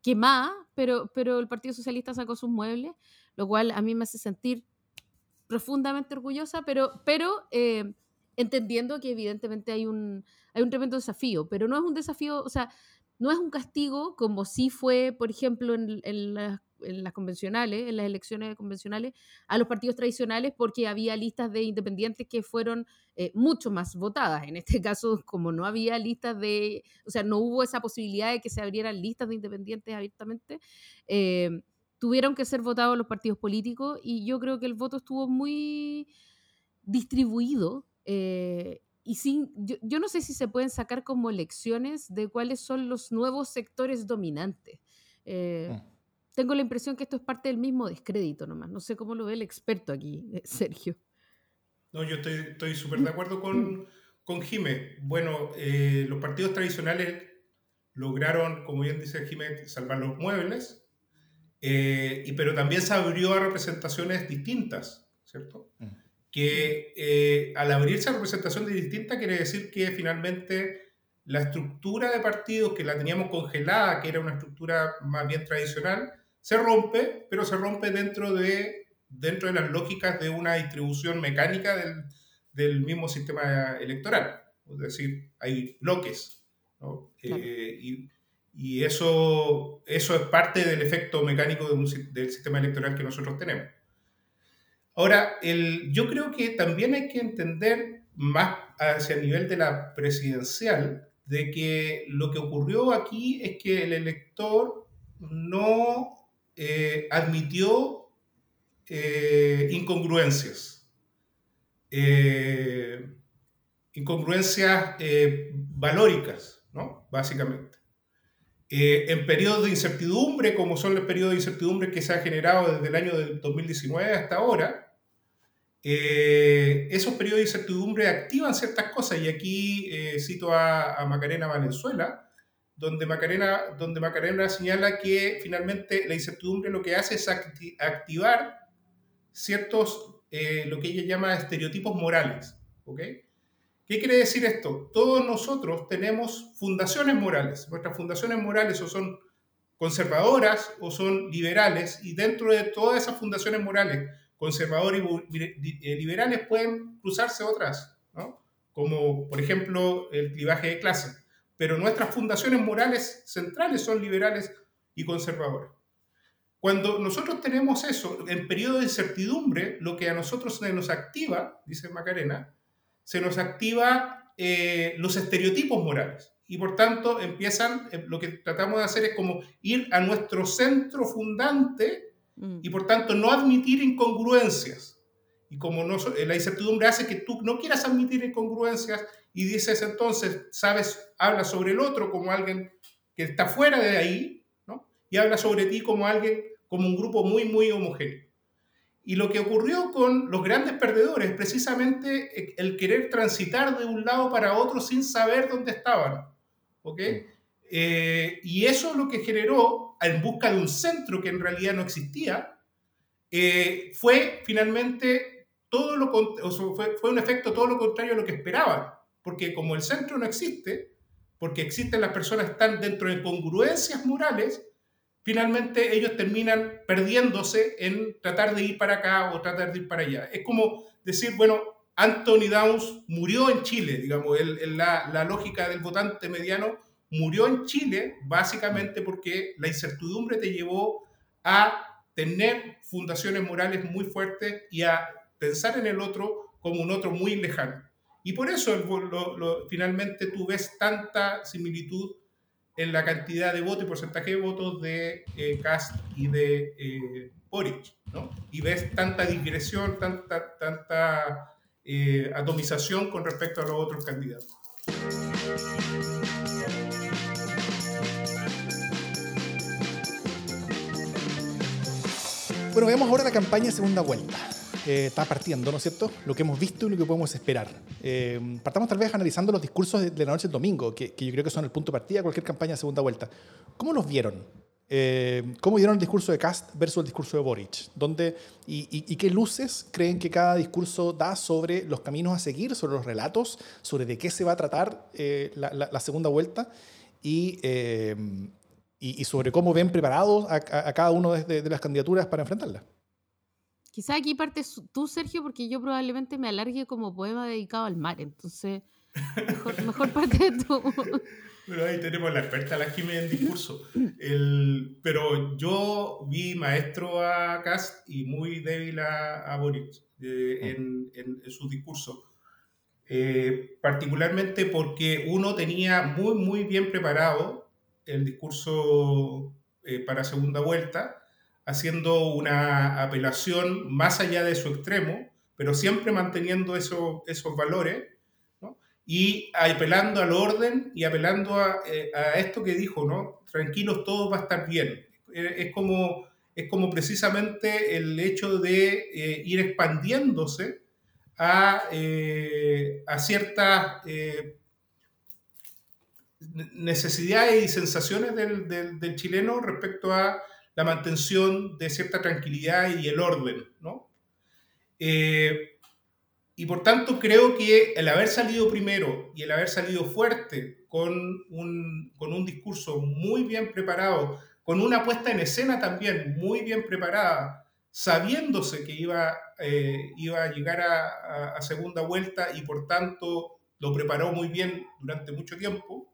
quemada, pero, pero el Partido Socialista sacó sus muebles, lo cual a mí me hace sentir profundamente orgullosa, pero, pero eh, entendiendo que evidentemente hay un, hay un tremendo desafío, pero no es un desafío, o sea, no es un castigo como sí fue, por ejemplo, en, las, convencionales, en las elecciones convencionales, a los partidos tradicionales porque había listas de independientes que fueron eh, mucho más votadas. En este caso, como no había listas de, o sea, no hubo esa posibilidad de que se abrieran listas de independientes abiertamente, eh, tuvieron que ser votados los partidos políticos y yo creo que el voto estuvo muy distribuido. Eh, y sin, yo, no sé si se pueden sacar como lecciones de cuáles son los nuevos sectores dominantes. Eh, mm. Tengo la impresión que esto es parte del mismo descrédito nomás. No sé cómo lo ve el experto aquí, eh, Sergio. No, yo estoy súper de acuerdo con, con Jimé. Bueno, eh, los partidos tradicionales lograron, como bien dice Jimé, salvar los muebles, y, pero también se abrió a representaciones distintas, ¿cierto? Mm que eh, al abrirse a representación de distinta quiere decir que finalmente la estructura de partidos que la teníamos congelada, que era una estructura más bien tradicional, se rompe, pero se rompe dentro de, dentro de las lógicas de una distribución mecánica del, del mismo sistema electoral. Es decir, hay bloques. Eh, y, y, eso, eso es parte del efecto mecánico del sistema electoral que nosotros tenemos. Ahora, el, yo creo que también hay que entender más hacia el nivel de la presidencial, de que lo que ocurrió aquí es que el elector no eh, admitió eh, incongruencias. Eh, incongruencias valóricas, ¿no? Básicamente. En periodos de incertidumbre, como son los periodos de incertidumbre que se han generado desde el año 2019 hasta ahora, eh, esos periodos de incertidumbre activan ciertas cosas y aquí eh, cito a, Macarena Valenzuela, donde Macarena, donde Macarena señala que finalmente la incertidumbre lo que hace es activar ciertos, eh, lo que ella llama estereotipos morales. ¿okay? ¿Qué quiere decir esto? Todos nosotros tenemos fundaciones morales. Nuestras fundaciones morales o son conservadoras o son liberales y dentro de todas esas fundaciones morales conservadores y eh, liberales pueden cruzarse otras, ¿no? como por ejemplo el clivaje de clase. Pero nuestras fundaciones morales centrales son liberales y conservadoras. Cuando nosotros tenemos eso en periodo de incertidumbre, lo que a nosotros nos activa, dice Macarena, se nos activa eh, los estereotipos morales. Y por tanto empiezan, eh, lo que tratamos de hacer es como ir a nuestro centro fundante Mm. y por tanto no admitir incongruencias. Y como no, eh, la incertidumbre hace que tú no quieras admitir incongruencias y dices entonces, sabes, habla sobre el otro como alguien que está fuera de ahí, ¿no? Y habla sobre ti como alguien, como un grupo muy, muy homogéneo. Y lo que ocurrió con los grandes perdedores es precisamente el querer transitar de un lado para otro sin saber dónde estaban. ¿Ok? Eh, y eso es lo que generó, en busca de un centro que en realidad no existía, eh, fue finalmente todo lo fue, fue un efecto todo lo contrario a lo que esperaban. Porque como el centro no existe, porque existen las personas que están dentro de congruencias morales, finalmente ellos terminan perdiéndose en tratar de ir para acá o tratar de ir para allá. Es como decir, bueno, Anthony Downs murió en Chile, digamos, la, la, lógica del votante mediano murió en Chile básicamente porque la incertidumbre te llevó a tener fundaciones morales muy fuertes y a pensar en el otro como un otro muy lejano. Y por eso finalmente tú ves tanta similitud en la cantidad de votos y porcentaje de votos de eh, Cast y de eh, Boric, ¿no? Y ves tanta digresión, tanta, tanta eh, atomización con respecto a los otros candidatos. Bueno, veamos ahora la campaña segunda vuelta. Está partiendo, ¿no es cierto? Lo que hemos visto y lo que podemos esperar. Eh, partamos tal vez analizando los discursos de, la noche del domingo, que, yo creo que son el punto de partida de cualquier campaña de segunda vuelta. ¿Cómo los vieron? Eh, ¿Cómo vieron el discurso de Cast versus el discurso de Boric? ¿Dónde, y, qué luces creen que cada discurso da sobre los caminos a seguir, sobre los relatos, sobre de qué se va a tratar eh, la, segunda vuelta? Y, y, sobre cómo ven preparados a, cada una de, las candidaturas para enfrentarla. Quizá aquí partes tú, Sergio, porque yo probablemente me alargue como poema dedicado al mar, entonces mejor, parte de tú. Pero ahí tenemos la experta, la Jiménez en discurso. El, pero yo vi maestro a Cast y muy débil a, a Boric eh, mm. en, en, su discurso. Eh, particularmente porque uno tenía muy, muy bien preparado el discurso eh, para segunda vuelta, haciendo una apelación más allá de su extremo, pero siempre manteniendo eso, esos valores, y apelando al orden y apelando eh, a, esto que dijo, ¿no? Tranquilos, todo va a estar bien. Eh, es como, es como precisamente el hecho de ir expandiéndose a, a ciertas necesidades y sensaciones del, del, chileno respecto a la mantención de cierta tranquilidad y el orden, ¿no? Eh, y por tanto creo que el haber salido primero y el haber salido fuerte con un, con un discurso muy bien preparado, con una puesta en escena también muy bien preparada, sabiéndose que iba, eh, iba a llegar a, segunda vuelta y por tanto lo preparó muy bien durante mucho tiempo,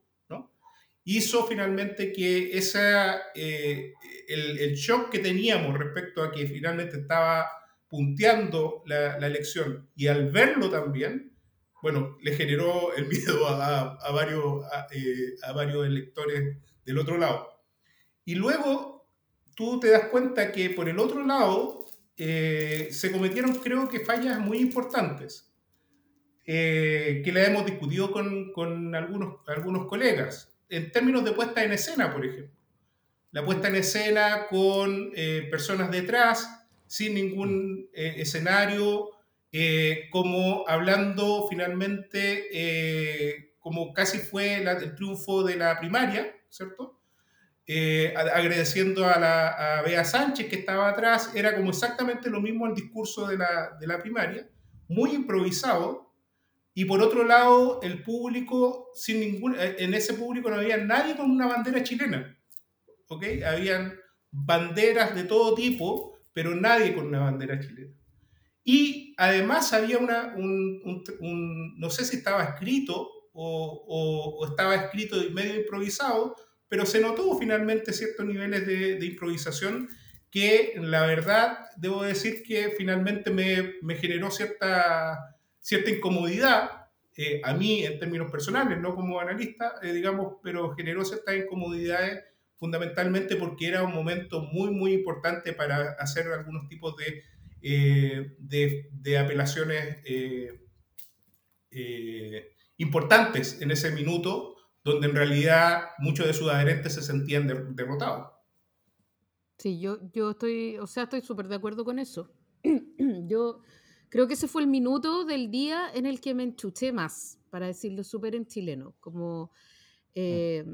hizo finalmente que esa, eh, el, shock que teníamos respecto a que finalmente estaba punteando la, elección y al verlo también, bueno, le generó el miedo a, varios, eh, a, varios electores del otro lado. Y luego tú te das cuenta que por el otro lado eh, se cometieron creo que fallas muy importantes. que la hemos discutido con, con algunos, algunos colegas en términos de puesta en escena, por ejemplo. La puesta en escena con eh, personas detrás, sin ningún eh, escenario, eh, como hablando finalmente, como casi fue el triunfo de la primaria, ¿cierto? agradeciendo a, la, a Bea Sánchez que estaba atrás, era como exactamente lo mismo el discurso de la, de la primaria, muy improvisado, y por otro lado, el público, sin ningún, en ese público no había nadie con una bandera chilena. ¿Ok? Habían banderas de todo tipo, pero nadie con una bandera chilena. Y además había una, un, no sé si estaba escrito o, o, estaba escrito medio improvisado, pero se notó finalmente ciertos niveles de, de, improvisación que la verdad debo decir que finalmente me, me generó cierta cierta incomodidad, eh, a mí en términos personales, no como analista, eh, digamos, pero generó ciertas incomodidades fundamentalmente porque era un momento muy, muy importante para hacer algunos tipos de, eh, de, apelaciones importantes en ese minuto, donde en realidad muchos de sus adherentes se sentían derrotados. Sí, yo, yo estoy, o sea, estoy súper de acuerdo con eso. Yo creo que ese fue el minuto del día en el que me enchuché más, para decirlo súper en chileno. Como eh,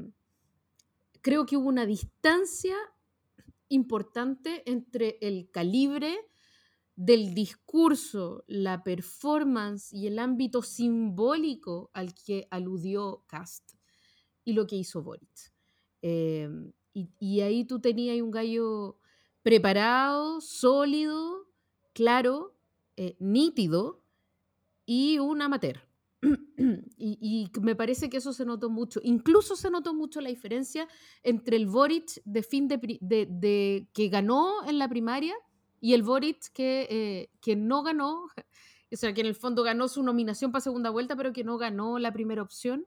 creo que hubo una distancia importante entre el calibre del discurso, la performance y el ámbito simbólico al que aludió Cast y lo que hizo Boric. Em, y, ahí tú tenías un gallo preparado, sólido, claro, eh, nítido y un amateur. y, me parece que eso se notó mucho. Incluso se notó mucho la diferencia entre el Boric de fin de, que ganó en la primaria y el Boric que, eh, que no ganó, o sea, que en el fondo ganó su nominación para segunda vuelta, pero que no ganó la primera opción.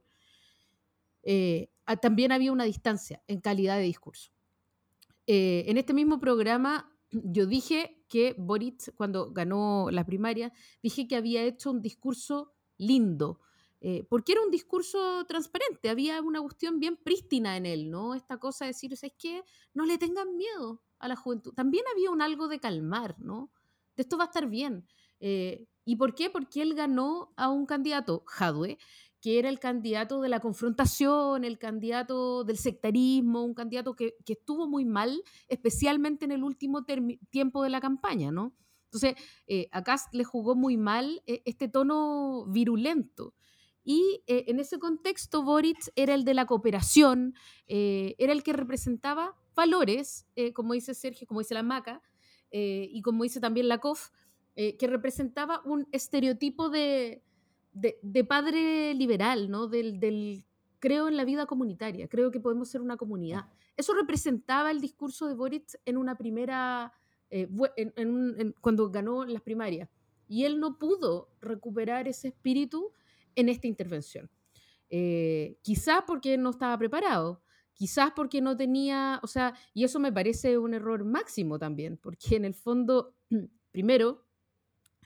Eh, también había una distancia en calidad de discurso. Eh, en este mismo programa yo dije que Boric, cuando ganó la primaria, dije que había hecho un discurso lindo, eh, porque era un discurso transparente, había una cuestión bien prístina en él, ¿no? Esta cosa de decir, es que no le tengan miedo a la juventud. También había un algo de calmar, ¿no? De esto va a estar bien. ¿Y por qué? Porque él ganó a un candidato, Jadwe, que era el candidato de la confrontación, el candidato del sectarismo, un candidato que, estuvo muy mal, especialmente en el último tiempo de la campaña, ¿no? Entonces, eh, acá le jugó muy mal eh, este tono virulento. Y eh, en ese contexto, Boric era el de la cooperación, era el que representaba valores, como dice Sergio, como dice la Maca, y como dice también la COF, que representaba un estereotipo de, de, padre liberal, ¿no? Del, creo en la vida comunitaria, creo que podemos ser una comunidad. Eso representaba el discurso de Boric en una primera, eh, cuando ganó las primarias. Y él no pudo recuperar ese espíritu en esta intervención. Eh, quizás porque no estaba preparado, quizás porque no tenía, o sea, y eso me parece un error máximo también, porque en el fondo, primero,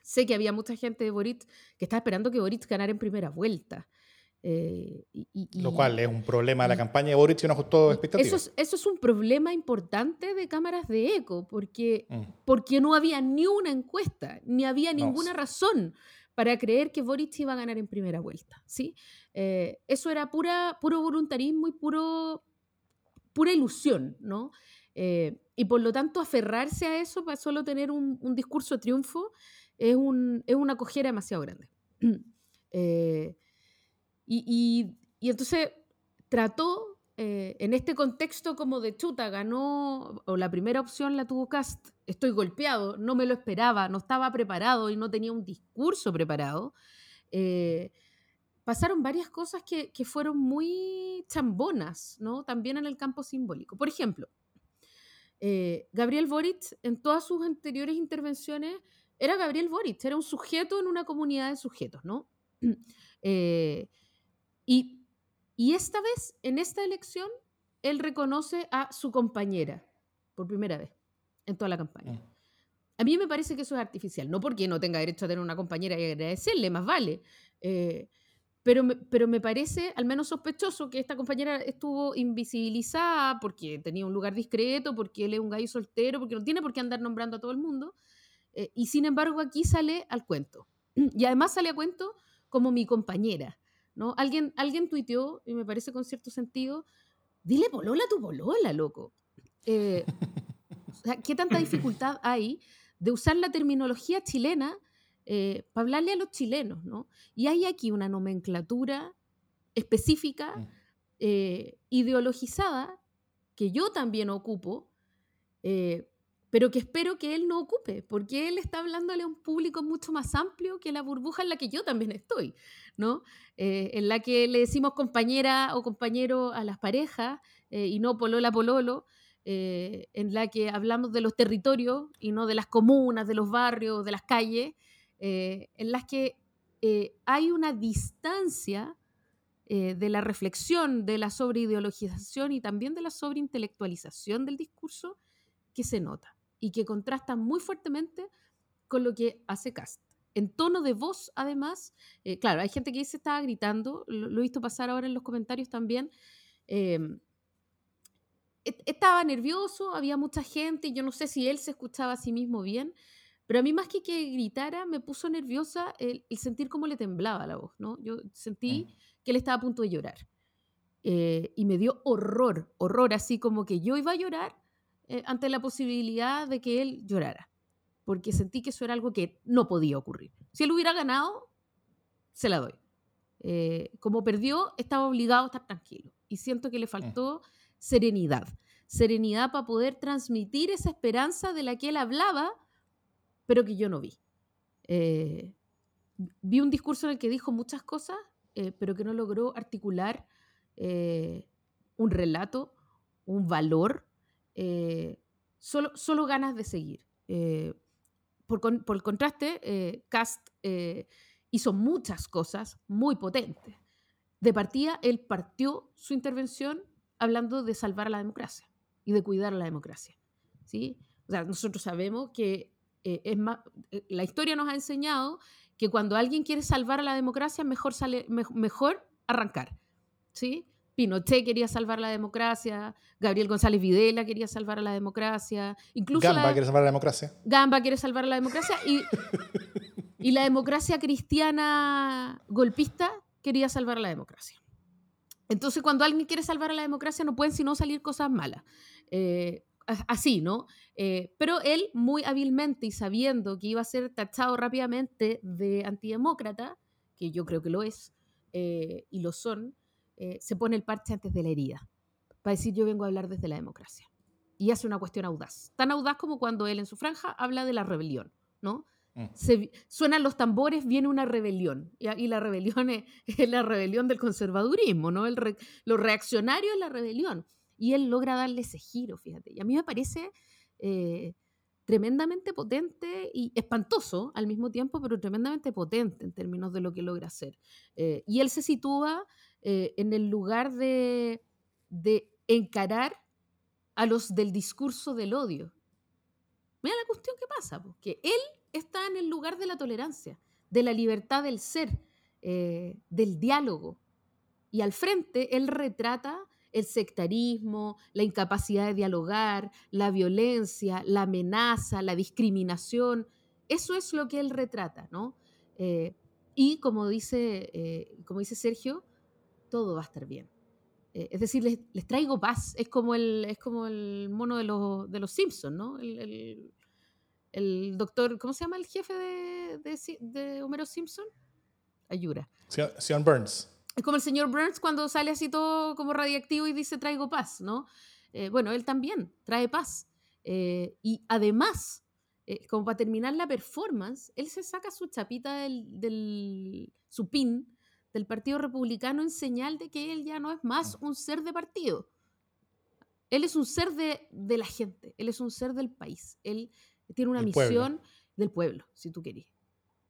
sé que había mucha gente de Boric que estaba esperando que Boric ganara en primera vuelta. Eh, Lo cual es un problema de la campaña de Boric y no ajustó expectativas. Eso es, eso es un problema importante de cámaras de eco, porque, mm. porque no había ni una encuesta, ni había ninguna razón para creer que Boric iba a ganar en primera vuelta. ¿sí? Eh, eso era pura, puro voluntarismo y puro, pura ilusión. ¿no? Eh, y por lo tanto, aferrarse a eso para solo tener un, un discurso de triunfo es, un, es una cojera demasiado grande. Eh, y, y, entonces trató, eh, en este contexto como de chuta, ganó, o la primera opción la tuvo Cast, estoy golpeado, no me lo esperaba, no estaba preparado y no tenía un discurso preparado. Eh, pasaron varias cosas que, que, fueron muy chambonas, ¿no? También en el campo simbólico. Por ejemplo, Gabriel Boric, en todas sus anteriores intervenciones, era Gabriel Boric, era un sujeto en una comunidad de sujetos, ¿no? Y, esta vez, en esta elección, él reconoce a su compañera por primera vez en toda la campaña. Mm. A mí me parece que eso es artificial, no porque no tenga derecho a tener una compañera y agradecerle, más vale. Eh, pero, me, pero me parece al menos sospechoso que esta compañera estuvo invisibilizada porque tenía un lugar discreto, porque él es un gallo soltero, porque no tiene por qué andar nombrando a todo el mundo. Eh, y sin embargo aquí sale al cuento. Y además sale a cuento como mi compañera. ¿No? Alguien, alguien tuiteó, y me parece con cierto sentido, dile polola a tu polola, loco. Eh, ¿Qué tanta dificultad hay de usar la terminología chilena eh, para hablarle a los chilenos? ¿no? Y hay aquí una nomenclatura específica, mm. ideologizada, que yo también ocupo, pero que espero que él no ocupe, porque él está hablándole a un público mucho más amplio que la burbuja en la que yo también estoy, ¿no? Eh, en la que le decimos compañera o compañero a las parejas eh, y no polola pololo, eh, en la que hablamos de los territorios y no de las comunas, de los barrios, de las calles, en las que hay una distancia de la reflexión, de la sobreideologización y también de la sobreintelectualización del discurso que se nota y que contrasta muy fuertemente con lo que hace Cast. En tono de voz, además, eh, claro, hay gente que dice estaba gritando, lo, he visto pasar ahora en los comentarios también. Em, estaba nervioso, había mucha gente, y yo no sé si él se escuchaba a sí mismo bien, Pero a mí más que que gritara, me puso nerviosa el, sentir cómo le temblaba la voz, ¿no? Yo sentí que él estaba a punto de llorar. Eh, y me dio horror, horror, así como que yo iba a llorar eh, ante la posibilidad de que él llorara, porque sentí que eso era algo que no podía ocurrir. Si él hubiera ganado, se la doy. Eh, como perdió, estaba obligado a estar tranquilo. Y siento que le mm. faltó serenidad. Serenidad para poder transmitir esa esperanza de la que él hablaba, pero que yo no vi. vi un discurso en el que dijo muchas cosas, pero que no logró articular eh, un relato, un valor, eh, solo, solo ganas de seguir. Eh, por, por, el contraste, Cast hizo muchas cosas muy potentes. De partida, él partió su intervención hablando de salvar a la democracia y de cuidar a la democracia. ¿sí? O sea, nosotros sabemos que es más, la historia nos ha enseñado que cuando alguien quiere salvar a la democracia, mejor, sale, mejor arrancar. ¿sí? Pinochet quería salvar la democracia, Gabriel González Videla quería salvar a la democracia, incluso Gamba quiere salvar a la democracia. Gamba quiere salvar a la democracia y, y la democracia cristiana golpista quería salvar a la democracia. Entonces, cuando alguien quiere salvar a la democracia, no pueden sino salir cosas malas. Eh, así, ¿no? Eh, pero él, muy hábilmente y sabiendo que iba a ser tachado rápidamente de antidemócrata, que yo creo que lo es, eh, y lo son, eh, se pone el parche antes de la herida, para decir yo vengo a hablar desde la democracia. Y hace una cuestión audaz, tan audaz como cuando él en su franja habla de la rebelión, ¿no? Mm. Se, suenan los tambores, viene una rebelión. Y, la rebelión es, la rebelión del conservadurismo, ¿no? El lo reaccionario es la rebelión. Y él logra darle ese giro, fíjate. Y a mí me parece eh, tremendamente potente y espantoso al mismo tiempo, pero tremendamente potente en términos de lo que logra hacer. Eh, y él se sitúa eh, en el lugar de, encarar a los del discurso del odio. Mira la cuestión que pasa, porque él está en el lugar de la tolerancia, de la libertad del ser, eh, del diálogo. Y al frente él retrata el sectarismo, la incapacidad de dialogar, la violencia, la amenaza, la discriminación. Eso es lo que él retrata, ¿no? Eh, y como dice, como dice Sergio, todo va a estar bien. Eh, es decir, les, traigo paz. Es como el, es como el mono de los, de los Simpsons, ¿no? El, el, doctor, ¿cómo se llama el jefe de, de, de Homero Simpson? Ayura. Sean Burns. Es como el señor Burns cuando sale así todo como radiactivo y dice traigo paz, ¿no? Eh, bueno, él también trae paz. Eh, y además, como para terminar la performance, él se saca su chapita del, del su pin del Partido Republicano en señal de que él ya no es más mm. un ser de partido. Él es un ser de, la gente, él es un ser del país, él tiene una misión del pueblo, si tú querés.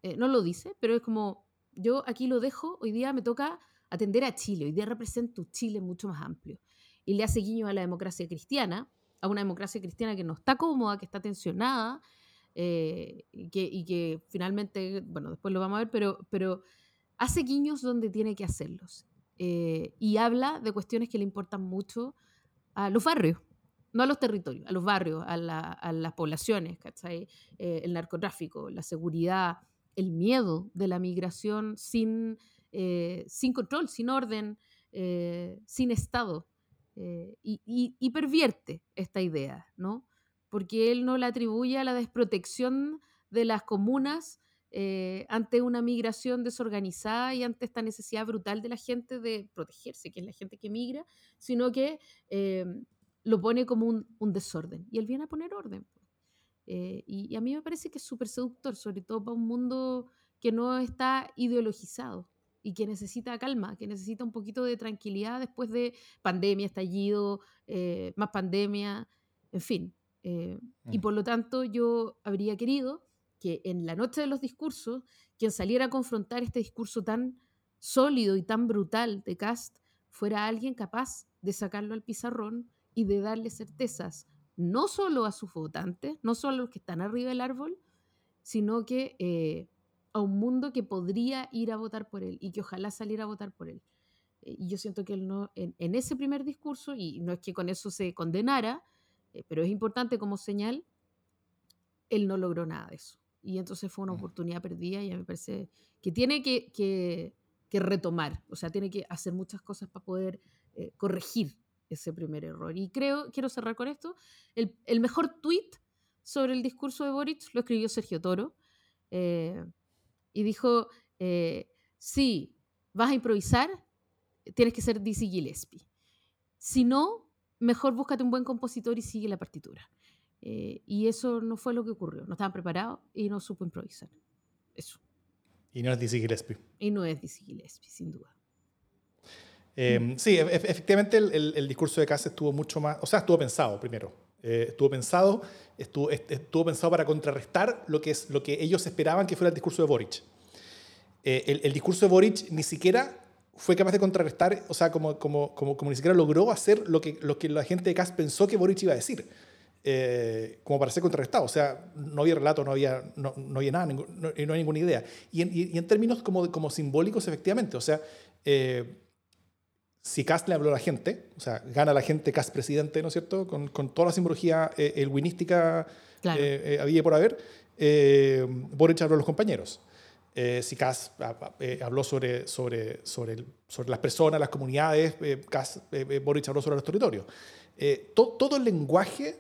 Eh, no lo dice, pero es como, yo aquí lo dejo, hoy día me toca atender a Chile, hoy día represento Chile mucho más amplio. Y le hace guiño a la democracia cristiana, a una democracia cristiana que no está cómoda, que está tensionada, eh, y, que, y, que, finalmente, bueno, después lo vamos a ver, pero, pero hace guiños donde tiene que hacerlos eh, y habla de cuestiones que le importan mucho a los barrios, no a los territorios, a los barrios, a, las poblaciones, ¿cachai? Eh, el narcotráfico, la seguridad, el miedo de la migración sin, eh, sin control, sin orden, sin Estado. Y, pervierte esta idea, ¿no? Porque él no la atribuye a la desprotección de las comunas eh, ante una migración desorganizada y ante esta necesidad brutal de la gente de protegerse, que es la gente que migra, sino que eh, lo pone como un, desorden. Y él viene a poner orden. Eh, y, a mí me parece que es súper seductor, sobre todo para un mundo que no está ideologizado y que necesita calma, que necesita un poquito de tranquilidad después de pandemia, estallido, más pandemia, en fin. Y mm. por lo tanto yo habría querido que en la noche de los discursos, quien saliera a confrontar este discurso tan sólido y tan brutal de Cast fuera alguien capaz de sacarlo al pizarrón y de darle certezas no solo a sus votantes, no solo a los que están arriba del árbol, sino que eh, a un mundo que podría ir a votar por él y que ojalá saliera a votar por él. Eh, y yo siento que él no, en, ese primer discurso, y no es que con eso se condenara, eh, pero es importante como señal, él no logró nada de eso. Y entonces fue una Mm. oportunidad perdida y a mí me parece que tiene que, que- que retomar, o sea, tiene que hacer muchas cosas para poder eh, corregir ese primer error. Y creo, quiero cerrar con esto, el, el mejor tweet sobre el discurso de Boric lo escribió Sergio Toro eh, y dijo, eh, si vas a improvisar, tienes que ser Dizzy Gillespie. Si no, mejor búscate un buen compositor y sigue la partitura. Eh, y eso no fue lo que ocurrió. No estaban preparados y no supo improvisar. Eso. Y no es Dizzy Gillespie. Y no es Dizzy Gillespie, sin duda. Eh, sí, e- e- efectivamente el, el- el discurso de Kass estuvo mucho más, o sea, estuvo pensado primero. Eh, estuvo pensado, estuvo, est- estuvo pensado para contrarrestar lo que, es, lo que ellos esperaban que fuera el discurso de Boric. Eh, el, el discurso de Boric ni siquiera fue capaz de contrarrestar, o sea, como, como, como, como ni siquiera logró hacer lo que, lo que la gente de Kass pensó que Boric iba a decir, eh, como para ser contrarrestado. O sea, no había relato, no había, no, no había nada, ningún- no, no hay ninguna idea. Y en, y- en términos como, como simbólicos, efectivamente, o sea, eh, si Cast le habló a la gente, o sea, gana la gente Cast presidente, ¿no es cierto? Con, con toda la simbología eh, el winística Claro. eh, eh, había por haber, eh, Boric habló a los compañeros. Eh, si Cast habló sobre, sobre, sobre, el- sobre las personas, las comunidades, eh, Kass, eh, eh, Boric habló sobre los territorios. Eh, to- todo el lenguaje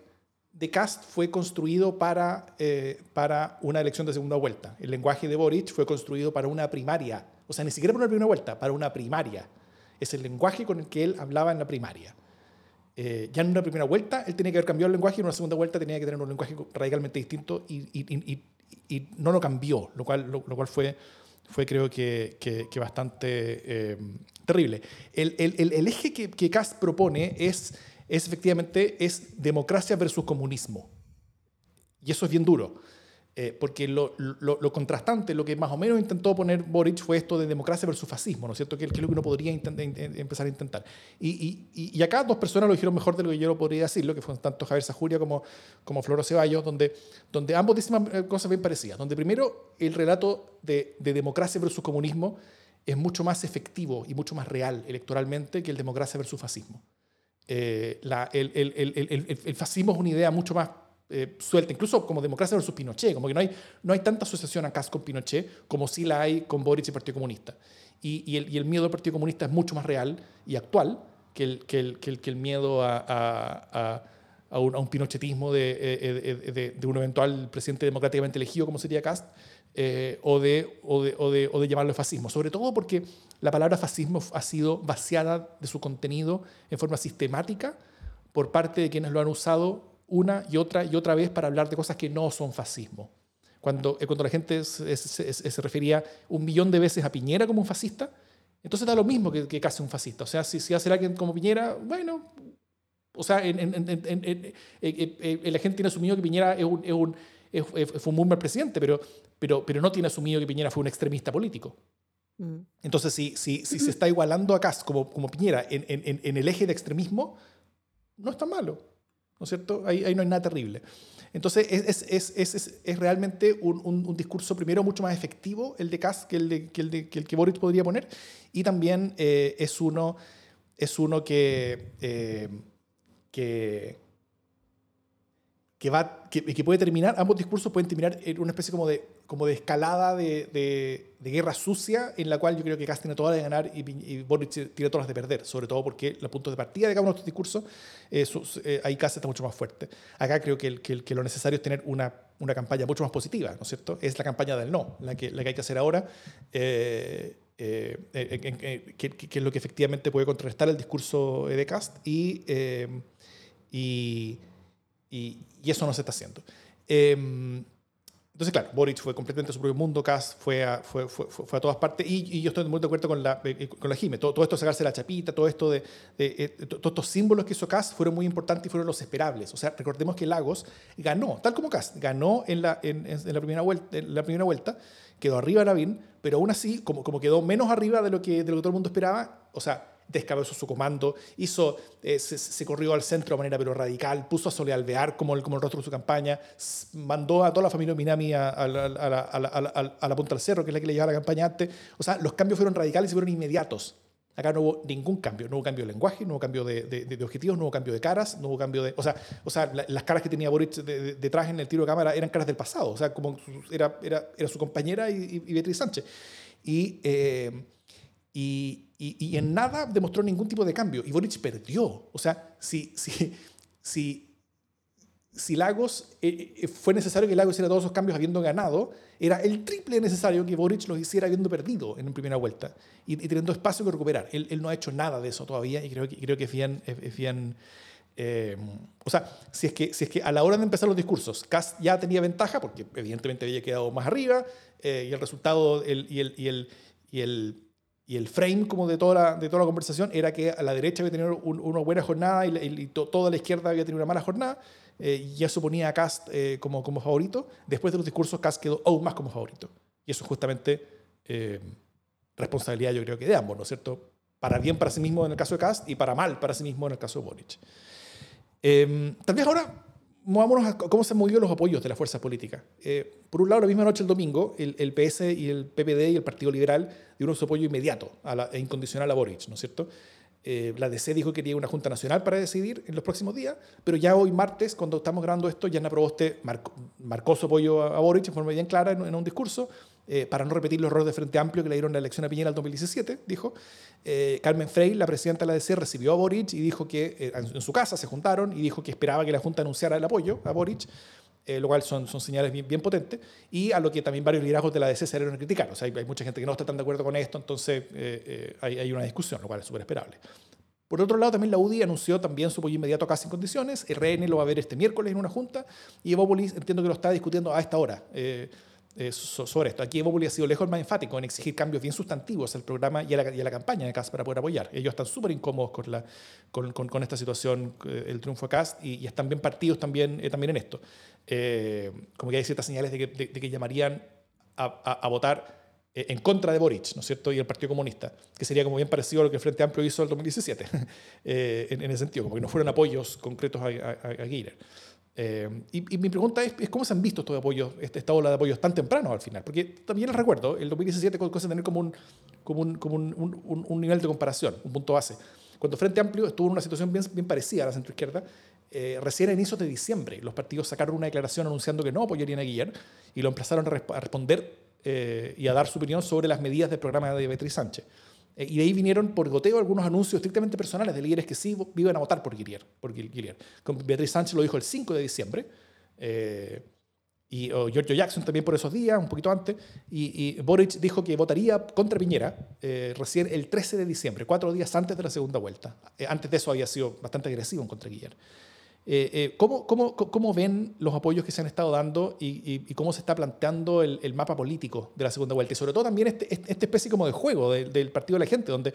de Cast fue construido para, eh, para una elección de segunda vuelta. El lenguaje de Boric fue construido para una primaria. O sea, ni siquiera para una primera vuelta, para una primaria. Es el lenguaje con el que él hablaba en la primaria. Eh, ya en una primera vuelta él tenía que haber cambiado el lenguaje y en una segunda vuelta tenía que tener un lenguaje radicalmente distinto y, y- y- no lo cambió, lo cual, lo, cual fue, fue creo que, que- bastante eh, terrible. El, el- el- eje que, que Kast propone es, es efectivamente es democracia versus comunismo. Y eso es bien duro. Eh, porque lo, lo- lo contrastante, lo que más o menos intentó poner Boric fue esto de democracia versus fascismo, ¿no es cierto? Que, que es lo que uno podría empezar a intentar. Y, y- y- acá dos personas lo dijeron mejor de lo que yo lo podría decirlo, que fueron tanto Javier Sajuria como, como Floro Ceballos, donde, donde ambos dicen eh, cosas bien parecidas. Donde primero el relato de democracia versus comunismo es mucho más efectivo y mucho más real electoralmente que el democracia versus fascismo. Eh, la- el, el- el- el- fascismo es una idea mucho más eh, suelta, incluso como democracia versus Pinochet, como que no hay, no hay tanta asociación acá con Pinochet como sí la hay con Boric y el Partido Comunista. Y, y y el miedo al Partido Comunista es mucho más real y actual que el, que que que miedo a, a- a- a un, a un pinochetismo de, eh, de- de- de un eventual presidente democráticamente elegido como sería Cast, eh, o, de, o, de, o, de, o de llamarlo fascismo. Sobre todo porque la palabra fascismo ha sido vaciada de su contenido en forma sistemática por parte de quienes lo han usado una y otra y otra vez para hablar de cosas que no son fascismo. Cuando, eh, cuando la gente se, se- se- se refería un millón de veces a Piñera como un fascista, entonces da lo mismo que, que casi un fascista. O sea, si, si hace alguien como Piñera, bueno, o sea, en, en- en- eh, eh, la gente tiene asumido que Piñera es un, es un- es- es- fue un muy mal presidente, pero, pero, pero no tiene asumido que Piñera fue un extremista político. Mm. Entonces, si, si, si se está igualando a Kass como, como Piñera en, en- en- el eje de extremismo, no es tan malo, ¿no es cierto? Ahí, ahí no hay nada terrible. Entonces, es, es, es, es, es- es realmente un, un- un discurso, primero, mucho más efectivo el de Kass que el, de, que, el de- que el que Boric podría poner, y también eh, es, uno, es uno que, eh, que, que, va, que, que puede terminar, ambos discursos pueden terminar en una especie como de, como de escalada de, de- de guerra sucia en la cual yo creo que Kass tiene todas las de ganar y, y Boric tiene todas las de perder, sobre todo porque los puntos de partida de cada uno de estos discursos, eh, eh, ahí Kass está mucho más fuerte. Acá creo que, el- que, que lo necesario es tener una, una campaña mucho más positiva, ¿no es cierto? Es la campaña del no, la que, la que hay que hacer ahora. eh, eh, que, es lo que efectivamente puede contrarrestar el discurso de Cast y, eh, y, y, y eso no se está haciendo. Eh, entonces, claro, Boric fue completamente a su propio mundo, Kass fue a, fue, fue, fue- a todas partes, y, y yo estoy muy de acuerdo con la, eh, con la Jime. Todo, todo esto de sacarse la chapita, todo esto de, de- eh, to- todos estos símbolos que hizo Kass fueron muy importantes y fueron los esperables. O sea, recordemos que Lagos ganó, tal como Kass, ganó en la, en, en la, primera, vuelta, en la primera vuelta, quedó arriba Lavín, pero aún así, como, como quedó menos arriba de lo, que, de lo que todo el mundo esperaba, o sea, descabezó su comando, hizo, eh, se, corrió al centro de manera pero radical, puso a Sole Alvear como el, como el rostro de su campaña, mandó a toda la familia Minami a, la- punta del cerro, que es la que le llevaba la campaña antes. O sea, los cambios fueron radicales y fueron inmediatos. Acá no hubo ningún cambio, no hubo cambio de lenguaje, no hubo cambio de, de, objetivos, no hubo cambio de caras, no hubo cambio de... O sea, o sea las caras que tenía Boric detrás en el tiro de cámara eran caras del pasado, o sea, como era, era, era su compañera y, Beatriz Sánchez. Eh, y, y, y, en nada demostró ningún tipo de cambio. Y Boric perdió. O sea, si, si, si si Lagos, eh, eh, fue necesario que Lagos hiciera todos esos cambios habiendo ganado, era el triple necesario que Boric los hiciera habiendo perdido en primera vuelta y, teniendo espacio que recuperar. Él, él, no ha hecho nada de eso todavía y creo que, creo que es bien... Es bien eh, o sea, si es, que, si es que a la hora de empezar los discursos, Kass ya tenía ventaja, porque evidentemente había quedado más arriba, y el resultado el, y, el, y, el, y, el, y el frame como de toda la, de toda la conversación era que a la derecha había tenido una buena jornada y, toda la izquierda había tenido una mala jornada eh, ya suponía a Cast eh, como, como favorito. Después de los discursos, Cast quedó aún más como favorito. Y eso es justamente eh, responsabilidad, yo creo que de ambos, ¿no es cierto? Para bien para sí mismo en el caso de Cast y para mal para sí mismo en el caso de Boric. Eh, tal vez ahora movámonos a cómo se han movido los apoyos de las fuerzas políticas. Por un lado, la misma noche, el domingo, el, el, PS y el PPD y el Partido Liberal dieron su apoyo inmediato e incondicional a Boric, ¿no es cierto? Eh, la DC dijo que quería una Junta Nacional para decidir en los próximos días, pero ya hoy martes, cuando estamos grabando esto, Yana Proboste marcó, marcó su apoyo a, Boric en forma bien clara en, un discurso, eh, para no repetir los errores de Frente Amplio que le dieron la elección a Piñera en 2017, dijo. Eh, Carmen Frey, la presidenta de la DC, recibió a Boric y dijo que en, su casa se juntaron y dijo que esperaba que la Junta anunciara el apoyo a Boric. Lo cual son, señales bien, potentes, y a lo que también varios liderazgos de la DC salieron a criticar. O sea, hay, hay, mucha gente que no está tan de acuerdo con esto, entonces hay, hay, una discusión, lo cual es súper esperable. Por otro lado, también la UDI anunció también su apoyo inmediato casi en condiciones. RN lo va a ver este miércoles en una junta y Evópolis entiendo que lo está discutiendo a esta hora. Eh, eh, sobre esto. Aquí Evópolis ha sido lejos más enfático en exigir cambios bien sustantivos al programa y a la, campaña de CAS para poder apoyar. Ellos están súper incómodos con, la, con, con, esta situación, eh, el triunfo de CAS, y, están bien partidos también, también en esto. como que hay ciertas señales de que, de, que llamarían a, a votar eh, en contra de Boric, ¿no es cierto? Y el Partido Comunista, que sería como bien parecido a lo que el Frente Amplio hizo en el 2017, eh, en, ese sentido, como que no fueron apoyos concretos a, a, eh, y, mi pregunta es, cómo se han visto estos apoyos, este, esta ola de apoyos tan temprano al final, porque también les recuerdo, el 2017 cosa tener como, un, como, un, como un, un, nivel de comparación, un punto base. Cuando Frente Amplio estuvo en una situación bien, bien parecida a la centroizquierda, eh, recién a inicios de diciembre los partidos sacaron una declaración anunciando que no apoyarían a Guillermo y lo empezaron a, a responder eh, y a dar su opinión sobre las medidas del programa de Beatriz Sánchez. Eh, y de ahí vinieron por goteo algunos anuncios estrictamente personales de líderes que sí iban a votar por Guillier. Por Beatriz Sánchez lo dijo el 5 de diciembre. Eh, y o Giorgio Jackson también por esos días, un poquito antes, y, Boric dijo que votaría contra Piñera recién el 13 de diciembre, cuatro días antes de la segunda vuelta. antes de eso había sido bastante agresivo contra Guillermo. Eh, eh, ¿cómo, cómo, cómo, ven los apoyos que se han estado dando y, cómo se está planteando el, mapa político de la segunda vuelta? Y sobre todo también este, este, esta especie como de juego del Partido de la Gente, donde,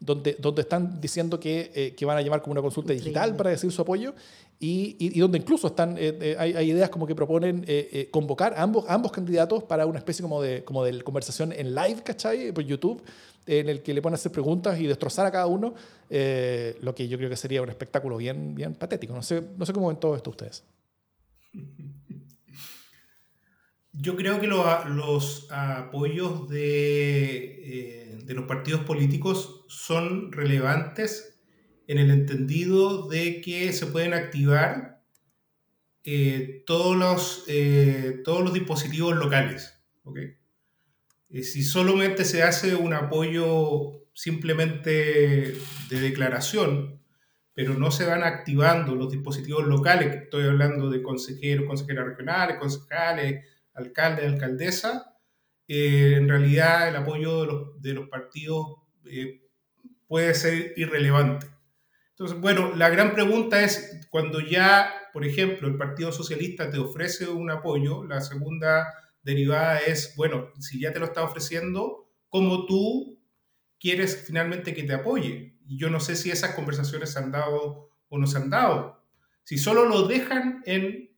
donde, donde están diciendo que, eh, que van a llamar como una consulta digital para decir su apoyo y, y, donde incluso están, hay, hay, ideas como que proponen convocar a ambos, ambos candidatos para una especie como de, como de conversación en live, ¿cachai? Por YouTube en el que le ponen a hacer preguntas y destrozar a cada uno, eh, lo que yo creo que sería un espectáculo bien, bien patético. No sé, no sé cómo ven todo esto ustedes. Yo creo que los apoyos de, eh, de, los partidos políticos son relevantes en el entendido de que se pueden activar eh, todos, los, todos los dispositivos locales. ¿okay? Eh, si solamente se hace un apoyo simplemente de declaración, pero no se van activando los dispositivos locales, estoy hablando de consejeros, consejeras regionales, concejales, alcaldes, alcaldesa, eh, en realidad el apoyo de los, partidos eh, puede ser irrelevante. Entonces, bueno, la gran pregunta es, cuando ya, por ejemplo, el Partido Socialista te ofrece un apoyo, la segunda derivada es, bueno, si ya te lo está ofreciendo, ¿cómo tú quieres finalmente que te apoye? Yo no sé si esas conversaciones se han dado o no se han dado. Si solo lo dejan en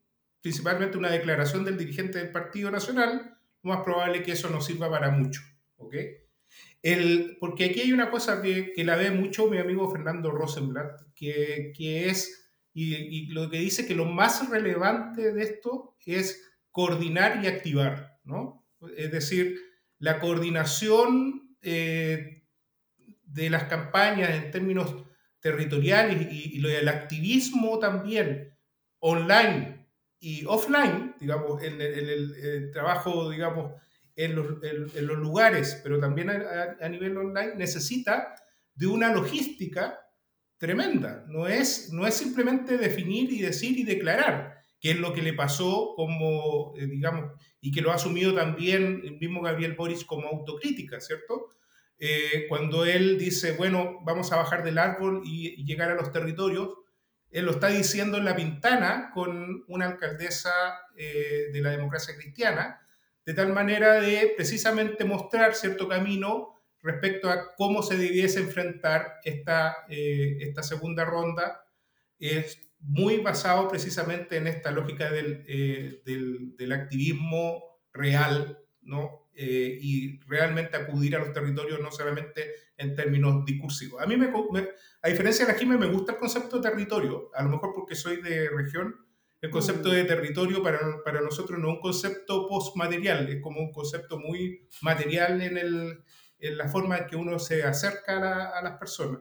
principalmente una declaración del dirigente del Partido Nacional, lo más probable es que eso no sirva para mucho. ¿ok? El, porque aquí hay una cosa que, que, la ve mucho mi amigo Fernando Rosenblatt, que, que es, y, y, lo que dice que lo más relevante de esto es coordinar y activar, ¿no? Es decir, la coordinación eh, de las campañas en términos territoriales y, lo del activismo también online y offline, digamos, en el, trabajo, digamos, en los, lugares, pero también a, nivel online, necesita de una logística tremenda. No es, no es simplemente definir y decir y declarar, que es lo que le pasó como, eh, digamos, y que lo ha asumido también el mismo Gabriel Boris como autocrítica, ¿cierto? Eh, cuando él dice, bueno, vamos a bajar del árbol y, llegar a los territorios, él lo está diciendo en la pintana con una alcaldesa eh, de la democracia cristiana, de tal manera de precisamente mostrar cierto camino respecto a cómo se debiese enfrentar esta, eh, esta segunda ronda. Es muy basado precisamente en esta lógica del, del, del activismo real, ¿no? Eh, y realmente acudir a los territorios no solamente en términos discursivos. A mí, me, a diferencia de la Jimé, me gusta el concepto de territorio, a lo mejor porque soy de región. El concepto de territorio para, para nosotros no es un concepto postmaterial, es como un concepto muy material en, el, en la forma en que uno se acerca a, las personas.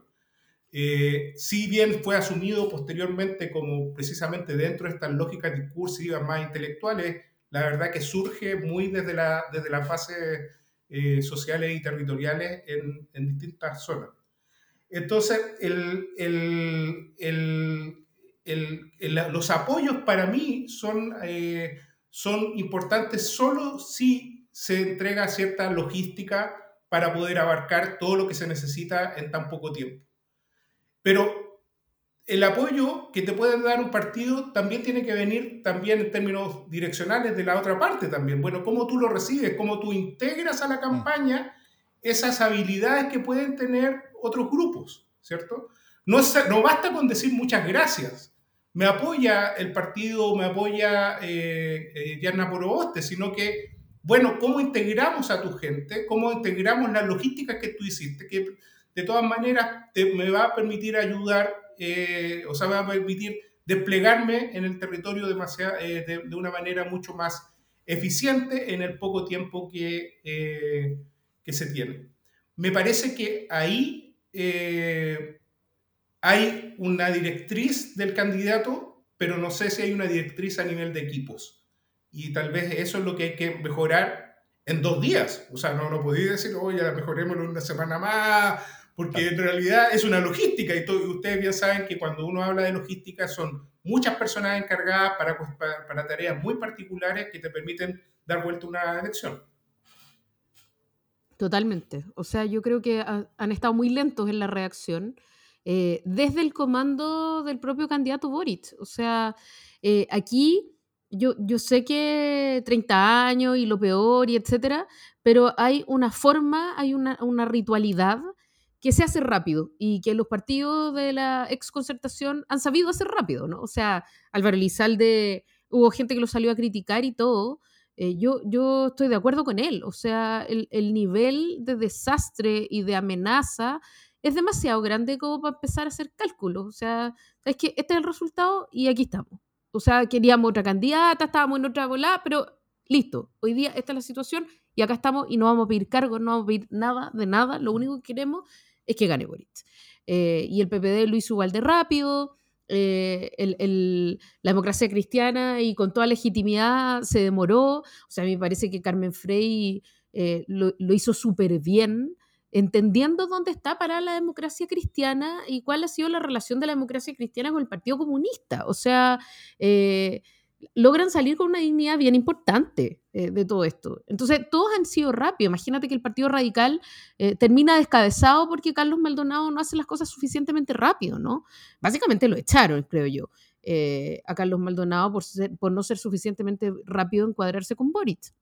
Eh, si bien fue asumido posteriormente como precisamente dentro de estas lógicas discursivas más intelectuales, la verdad que surge muy desde, la, desde las bases eh, sociales y territoriales en, en, distintas zonas. Entonces, el, el, los apoyos para mí son, eh, son importantes solo si se entrega cierta logística para poder abarcar todo lo que se necesita en tan poco tiempo. Pero el apoyo que te puede dar un partido también tiene que venir también en términos direccionales de la otra parte también. Bueno, cómo tú lo recibes, cómo tú integras a la campaña esas habilidades que pueden tener otros grupos, ¿cierto? No, basta con decir muchas gracias. Me apoya el partido, me apoya eh, eh Poroboste, sino que, bueno, ¿cómo integramos a tu gente? ¿Cómo integramos las logísticas que tú hiciste? Que de todas maneras me va a permitir ayudar eh, o sea, me va a permitir desplegarme en el territorio eh, de, una manera mucho más eficiente en el poco tiempo que, que se tiene. Me parece que ahí hay una directriz del candidato, pero no sé si hay una directriz a nivel de equipos. Y tal vez eso es lo que hay que mejorar en dos días. O sea, no, no podéis decir, oye, mejoremos una semana más porque en realidad es una logística y, ustedes bien saben que cuando uno habla de logística son muchas personas encargadas para, para, tareas muy particulares que te permiten dar vuelta a una elección. Totalmente. O sea, yo creo que han estado muy lentos en la reacción eh, desde el comando del propio candidato Boric. O sea, eh, aquí yo, yo sé que 30 años y lo peor y etcétera, pero hay una forma, hay una, una ritualidad que se hace rápido y que los partidos de la exconcertación han sabido hacer rápido, ¿no? O sea, Álvaro Elizalde, hubo gente que lo salió a criticar y todo. Eh, yo, yo estoy de acuerdo con él, o sea, el, el, nivel de desastre y de amenaza es demasiado grande como para empezar a hacer cálculos. O sea, es que este es el resultado y aquí estamos. O sea, queríamos otra candidata, estábamos en otra volada, pero listo, hoy día esta es la situación y acá estamos y no vamos a pedir cargos, no vamos a pedir nada de nada, lo único que queremos es que gane Boric. Eh, y el PPD lo hizo igual de rápido, eh, la democracia cristiana y con toda legitimidad se demoró. O sea, a mí me parece que Carmen Frey eh, lo, hizo súper bien, entendiendo dónde está para la democracia cristiana y cuál ha sido la relación de la democracia cristiana con el Partido Comunista. O sea, logran salir con una dignidad bien importante eh, de todo esto. Entonces, todos han sido rápidos. Imagínate que el Partido Radical eh, termina descabezado porque Carlos Maldonado no hace las cosas suficientemente rápido, ¿no? Básicamente lo echaron, creo yo, eh, a Carlos Maldonado por, por no ser suficientemente rápido en cuadrarse con Boric.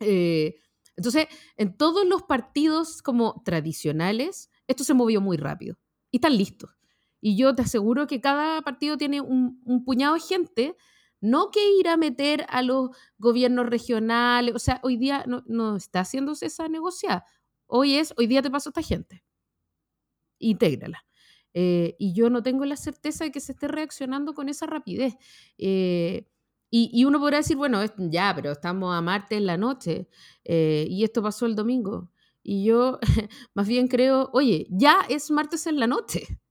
entonces, en todos los partidos como tradicionales, esto se movió muy rápido y están listos. Y yo te aseguro que cada partido tiene un, un puñado de gente no que ir a meter a los gobiernos regionales, o sea, hoy día no, está haciéndose esa negociada. Hoy es, hoy día te paso esta gente. Intégrala. Eh, y yo no tengo la certeza de que se esté reaccionando con esa rapidez. Eh, y, uno podrá decir, bueno, ya, pero estamos a martes en la noche eh, y esto pasó el domingo. Y yo más bien creo, oye, ya es martes en la noche.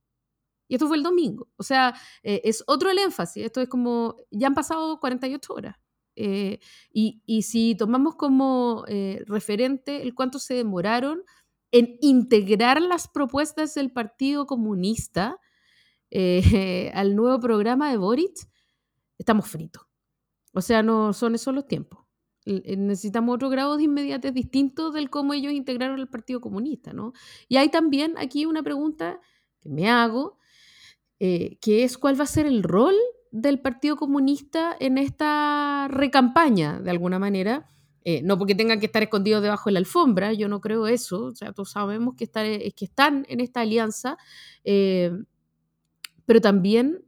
Y esto fue el domingo. O sea, eh, es otro el énfasis. Esto es como, ya han pasado 48 horas. Eh, y, y, si tomamos como eh, referente el cuánto se demoraron en integrar las propuestas del Partido Comunista al nuevo programa de Boric, estamos fritos. O sea, no son esos los tiempos. Necesitamos otro grado de inmediatez distinto del cómo ellos integraron el Partido Comunista, ¿no? Y hay también aquí una pregunta que me hago, eh, que es cuál va a ser el rol del Partido Comunista en esta recampaña, de alguna manera. Eh, no porque tengan que estar escondidos debajo de la alfombra, yo no creo eso, o sea, todos sabemos que, eh, que están en esta alianza, pero también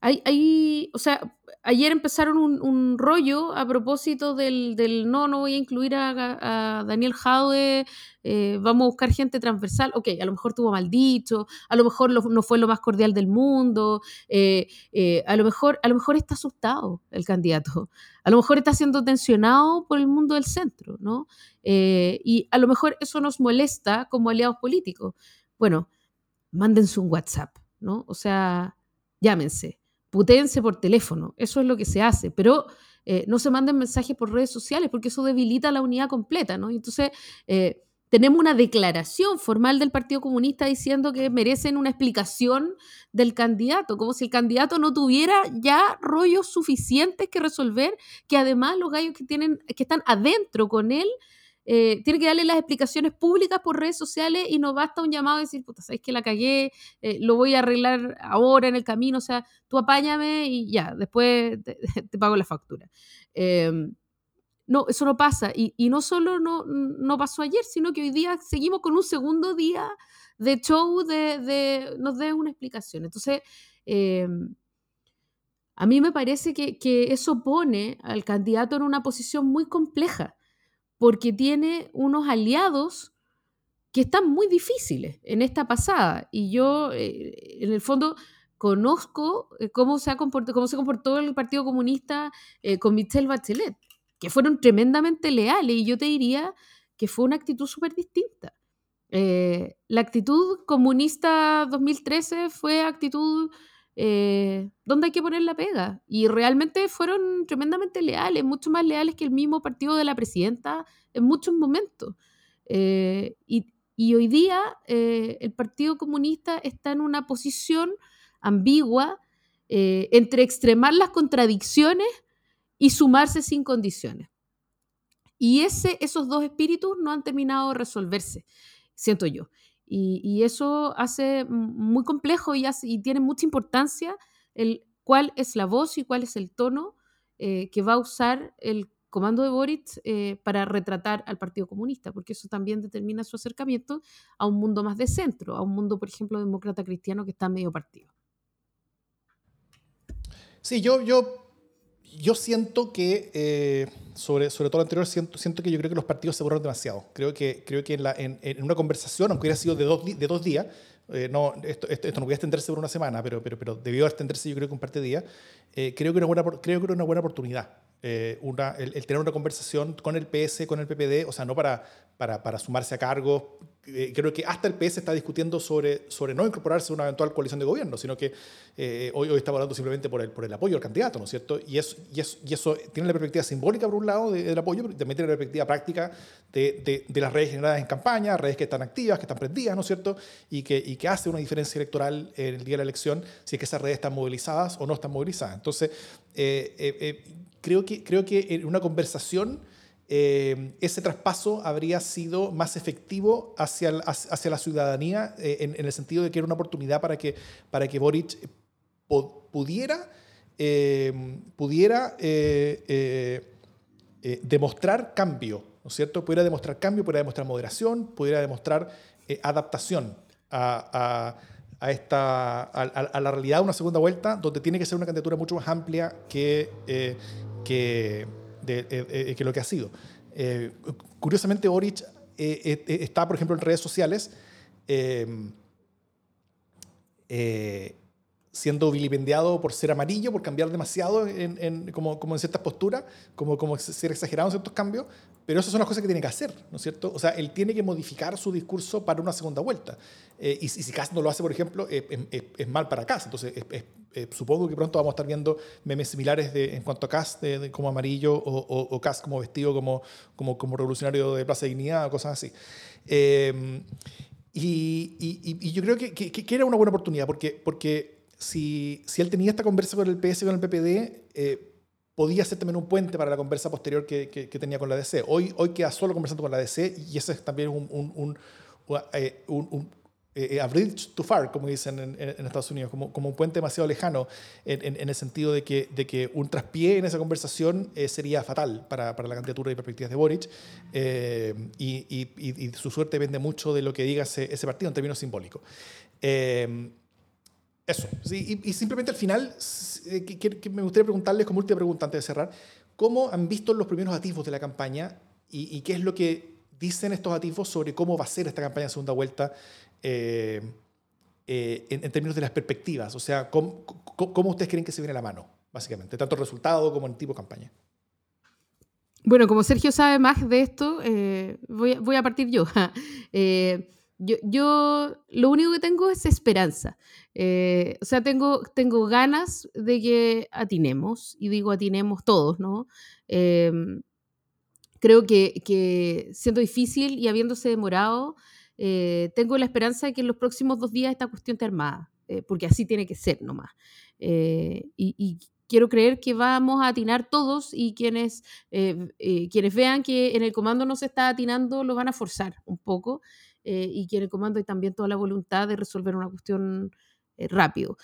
hay, hay, o sea, ayer empezaron un, rollo a propósito del, no, no voy a incluir a, Daniel Jaude, eh, vamos a buscar gente transversal. Ok, a lo mejor tuvo mal dicho, a lo mejor no fue lo más cordial del mundo, eh, eh, a, lo mejor, a lo mejor está asustado el candidato, a lo mejor está siendo tensionado por el mundo del centro, ¿no? y a lo mejor eso nos molesta como aliados políticos. Bueno, mándense un WhatsApp, ¿no? O sea, llámense putéense por teléfono, eso es lo que se hace, pero eh, no se manden mensajes por redes sociales porque eso debilita la unidad completa, ¿no? Entonces, eh, tenemos una declaración formal del Partido Comunista diciendo que merecen una explicación del candidato, como si el candidato no tuviera ya rollos suficientes que resolver, que además los gallos que, tienen, que están adentro con él eh, tiene que darle las explicaciones públicas por redes sociales y no basta un llamado a decir, puta, sabes que la cagué, eh, lo voy a arreglar ahora en el camino, o sea, tú apáñame y ya, después te, pago la factura. Em, no, eso no pasa. Y, no solo no, no, pasó ayer, sino que hoy día seguimos con un segundo día de show de, de nos dé una explicación. Entonces, em, a mí me parece que, que, eso pone al candidato en una posición muy compleja porque tiene unos aliados que están muy difíciles en esta pasada. Y yo, eh, en el fondo, conozco eh, cómo, se ha cómo se comportó el Partido Comunista eh, con Michelle Bachelet, que fueron tremendamente leales. Y yo te diría que fue una actitud súper distinta. la actitud comunista 2013 fue actitud eh, ¿dónde hay que poner la pega? Y realmente fueron tremendamente leales, mucho más leales que el mismo partido de la presidenta en muchos momentos. Eh, y, hoy día eh, el Partido Comunista está en una posición ambigua entre extremar las contradicciones y sumarse sin condiciones. Y ese, esos dos espíritus no han terminado de resolverse, siento yo. Y, eso hace muy complejo y, tiene mucha importancia el cuál es la voz y cuál es el tono eh, que va a usar el comando de Boric eh, para retratar al Partido Comunista, porque eso también determina su acercamiento a un mundo más de centro, a un mundo, por ejemplo, demócrata cristiano que está medio partido. Sí, yo, yo yo siento que, eh, sobre, sobre todo lo anterior, siento, siento que yo creo que los partidos se borraron demasiado. Creo que, creo que en, la, en, en una conversación, aunque hubiera sido de dos, de dos días, eh, no, esto, esto, no podía extenderse por una semana, pero, pero, pero debió extenderse yo creo que un par de días, eh, creo, que una buena, creo que era una buena oportunidad. Una, el, el, tener una conversación con el PS, con el PPD, o sea, no para, para, para sumarse a cargos, eh, creo que hasta el PS está discutiendo sobre, sobre no incorporarse a una eventual coalición de gobierno, sino que eh, hoy, hoy estamos hablando simplemente por el, por el apoyo al candidato, ¿no es cierto? Y eso, y, eso, y eso tiene la perspectiva simbólica, por un lado, del apoyo, pero también tiene la perspectiva práctica de, de, de, las redes generadas en campaña, redes que están activas, que están prendidas, ¿no es cierto? Y que, y que hace una diferencia electoral en el día de la elección si es que esas redes están movilizadas o no están movilizadas. Entonces, eh, creo, que, creo que en una conversación eh, ese traspaso habría sido más efectivo hacia, hacia la ciudadanía eh, en, el sentido de que era una oportunidad para que, para que Boric pudiera, eh, pudiera demostrar cambio, ¿no es cierto? Pudiera demostrar cambio, pudiera demostrar moderación, pudiera demostrar adaptación a, a esta, a, la realidad de una segunda vuelta, donde tiene que ser una candidatura mucho más amplia que, que, de, eh, que lo que ha sido. Eh, curiosamente, Boric eh, está, por ejemplo, en redes sociales siendo vilipendiado por ser amarillo, por cambiar demasiado en, como, como, en ciertas posturas, como, como ser exagerado en ciertos cambios, pero esas son las cosas que tiene que hacer, ¿no es cierto? O sea, él tiene que modificar su discurso para una segunda vuelta. Eh, y, si Kass no lo hace, por ejemplo, es mal para Kass. Entonces, supongo que pronto vamos a estar viendo memes similares de, en cuanto a Kass de, como amarillo o, o, como vestido como, como, como revolucionario de Plaza de Dignidad o cosas así. Eh, y, y, yo creo que, que, que, era una buena oportunidad, porque, porque si, si él tenía esta conversa con el PS, con el PPD, eh, podía ser también un puente para la conversa posterior que, que, tenía con la DC. Hoy, hoy queda solo conversando con la DC y ese es también un, un, un, un, eh, eh, a bridge too far, como dicen en, en, Estados Unidos, como, como, un puente demasiado lejano, en, en, el sentido de que, de que un traspié en esa conversación eh, sería fatal para, para, la candidatura y perspectivas de Boric, eh, y, y, y, su suerte depende mucho de lo que diga ese, ese partido en términos simbólicos. eso, sí, y, simplemente al final, que, que, me gustaría preguntarles como última pregunta antes de cerrar, ¿cómo han visto los primeros atisbos de la campaña y, qué es lo que dicen estos atisbos sobre cómo va a ser esta campaña de segunda vuelta eh, eh, en, términos de las perspectivas? O sea, ¿cómo, ¿cómo, ustedes creen que se viene la mano, básicamente? Tanto el resultado como el tipo de campaña. Bueno, como Sergio sabe más de esto, eh, voy, voy, a partir yo. yo. yo. lo único que tengo es esperanza. o sea, tengo, tengo ganas de que atinemos, y digo atinemos todos, ¿no? creo que, que siendo difícil y habiéndose demorado, eh, tengo la esperanza de que en los próximos dos días esta cuestión esté armada, eh, porque así tiene que ser nomás. Eh, y, quiero creer que vamos a atinar todos y quienes, quienes vean que en el comando no se está atinando lo van a forzar un poco y que en el comando hay también toda la voluntad de resolver una cuestión rápido.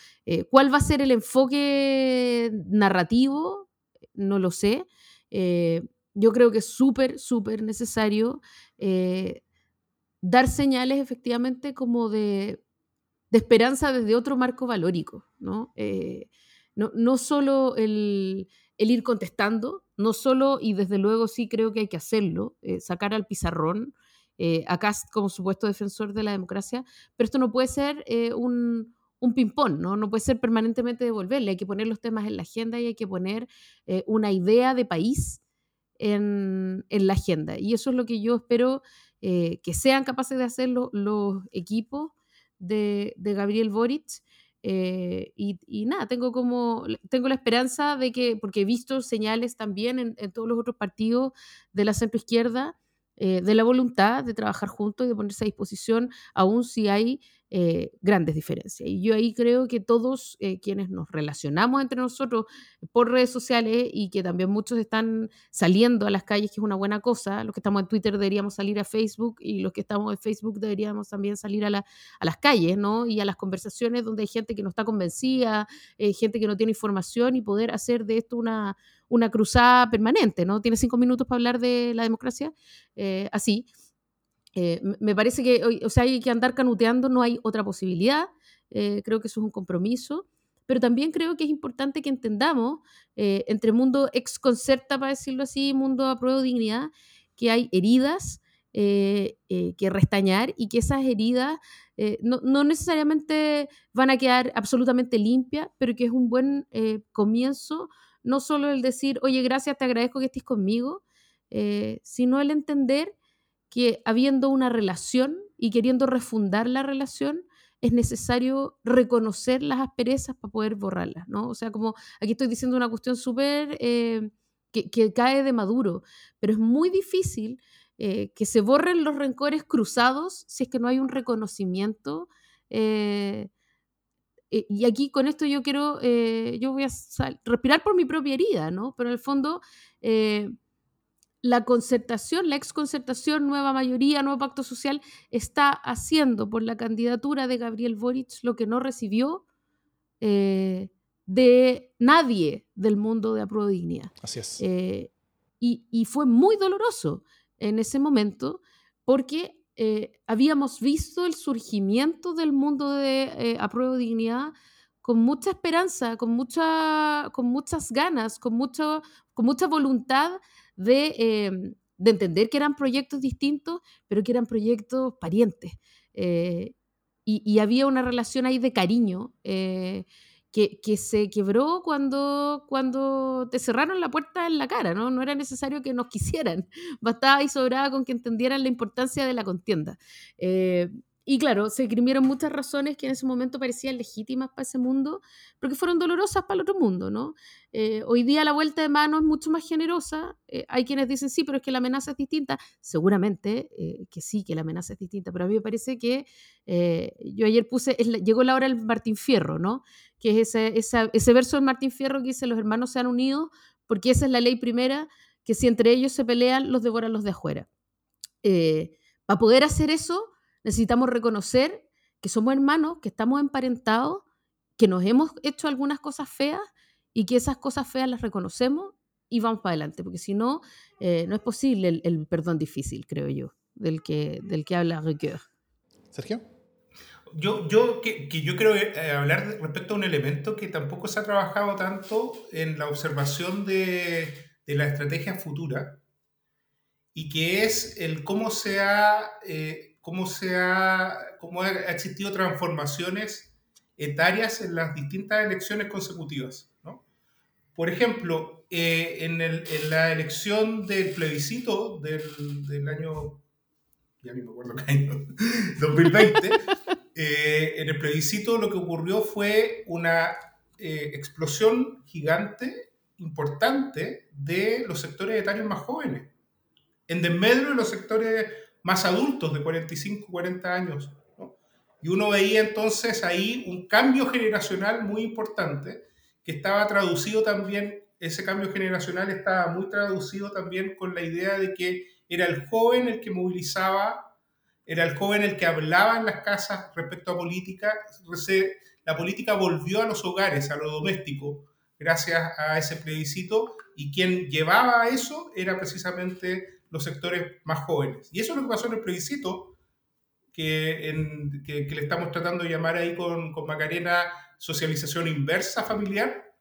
¿Cuál va a ser el enfoque narrativo? No lo sé. yo creo que es súper, súper necesario dar señales efectivamente como de, esperanza desde otro marco valórico, ¿no? Eh, no, solo el, ir contestando, no solo, y desde luego sí creo que hay que hacerlo, eh, sacar al pizarrón, eh, acá como supuesto defensor de la democracia, pero esto no puede ser un, un ping-pong, ¿no? no puede ser permanentemente devolverle, hay que poner los temas en la agenda y hay que poner una idea de país en, en, la agenda. Y eso es lo que yo espero eh, que sean capaces de hacerlo los equipos de, Gabriel Boric. Eh, y, nada, tengo como, tengo la esperanza de que, porque he visto señales también en, todos los otros partidos de la centroizquierda, eh, de la voluntad de trabajar juntos y de ponerse a disposición, aún si hay eh, grandes diferencias. Y yo ahí creo que todos eh, quienes nos relacionamos entre nosotros por redes sociales y que también muchos están saliendo a las calles, que es una buena cosa, los que estamos en Twitter deberíamos salir a Facebook y los que estamos en Facebook deberíamos también salir a, a las calles, ¿no? Y a las conversaciones donde hay gente que no está convencida, gente que no tiene información y poder hacer de esto una, una cruzada permanente, ¿no? Tiene cinco minutos para hablar de la democracia, eh, así. Eh, me parece que, o sea, hay que andar canuteando, no hay otra posibilidad. Eh, creo que eso es un compromiso. Pero también creo que es importante que entendamos, entre mundo ex concerta, para decirlo así, mundo a prueba de dignidad, que hay heridas que restañar y que esas heridas no, no, necesariamente van a quedar absolutamente limpias, pero que es un buen comienzo no solo el decir, oye, gracias, te agradezco que estés conmigo, eh, sino el entender que habiendo una relación y queriendo refundar la relación, es necesario reconocer las asperezas para poder borrarlas, ¿no? O sea, como aquí estoy diciendo una cuestión súper eh, que, cae de maduro, pero es muy difícil eh, que se borren los rencores cruzados si es que no hay un reconocimiento eh, y aquí con esto yo quiero, yo voy a respirar por mi propia herida, ¿no? Pero en el fondo, la concertación, la exconcertación, nueva mayoría, nuevo pacto social, está haciendo por la candidatura de Gabriel Boric lo que no recibió de nadie del mundo de Apruebo Dignidad. Así es. Y, y fue muy doloroso en ese momento porque eh, habíamos visto el surgimiento del mundo de eh, apruebo dignidad con mucha esperanza, con, mucha, con muchas ganas, con, mucho, con mucha voluntad de, em, de, entender que eran proyectos distintos, pero que eran proyectos parientes. Eh, y, y, había una relación ahí de cariño que, que, que, se quebró cuando, cuando te cerraron la puerta en la cara, ¿no? No era necesario que nos quisieran, bastaba y sobraba con que entendieran la importancia de la contienda. Y claro, se esgrimieron muchas razones que en ese momento parecían legítimas para ese mundo, pero que fueron dolorosas para el otro mundo, ¿no? Eh, hoy día la vuelta de mano es mucho más generosa. Eh, hay quienes dicen, sí, pero es que la amenaza es distinta. Seguramente eh, que sí, que la amenaza es distinta, pero a mí me parece que yo ayer puse, llegó la hora del Martín Fierro, ¿no? Que es ese, ese verso del Martín Fierro que dice, los hermanos se han unido porque esa es la ley primera, que si entre ellos se pelean, los devoran los de afuera. para poder hacer eso necesitamos reconocer que somos hermanos, que estamos emparentados, que nos hemos hecho algunas cosas feas y que esas cosas feas las reconocemos y vamos para adelante, porque si no, eh, no es posible el, perdón difícil, creo yo, del que, del que habla Ricoeur. Sergio. Yo, yo, que, yo creo eh, hablar respecto a un elemento que tampoco se ha trabajado tanto en la observación de, de la estrategia futura y que es el cómo se ha eh, cómo, se ha, cómo ha existido transformaciones etarias en las distintas elecciones consecutivas. ¿no? Por ejemplo, eh, en, el, en, la elección del plebiscito del, del, año, ya ni me acuerdo qué año, 2020, eh, en el plebiscito lo que ocurrió fue una eh, explosión gigante, importante, de los sectores etarios más jóvenes. En desmedro de los sectores más adultos de 45, 40 años. Y uno veía entonces ahí un cambio generacional muy importante que estaba traducido también, ese cambio generacional estaba muy traducido también con la idea de que era el joven el que movilizaba, era el joven el que hablaba en las casas respecto a política. La política volvió a los hogares, a lo doméstico, gracias a ese plebiscito, y quien llevaba eso era precisamente los sectores más jóvenes. Y eso es lo que pasó en el plebiscito, que, que, le estamos tratando de llamar ahí con, con Macarena socialización inversa familiar,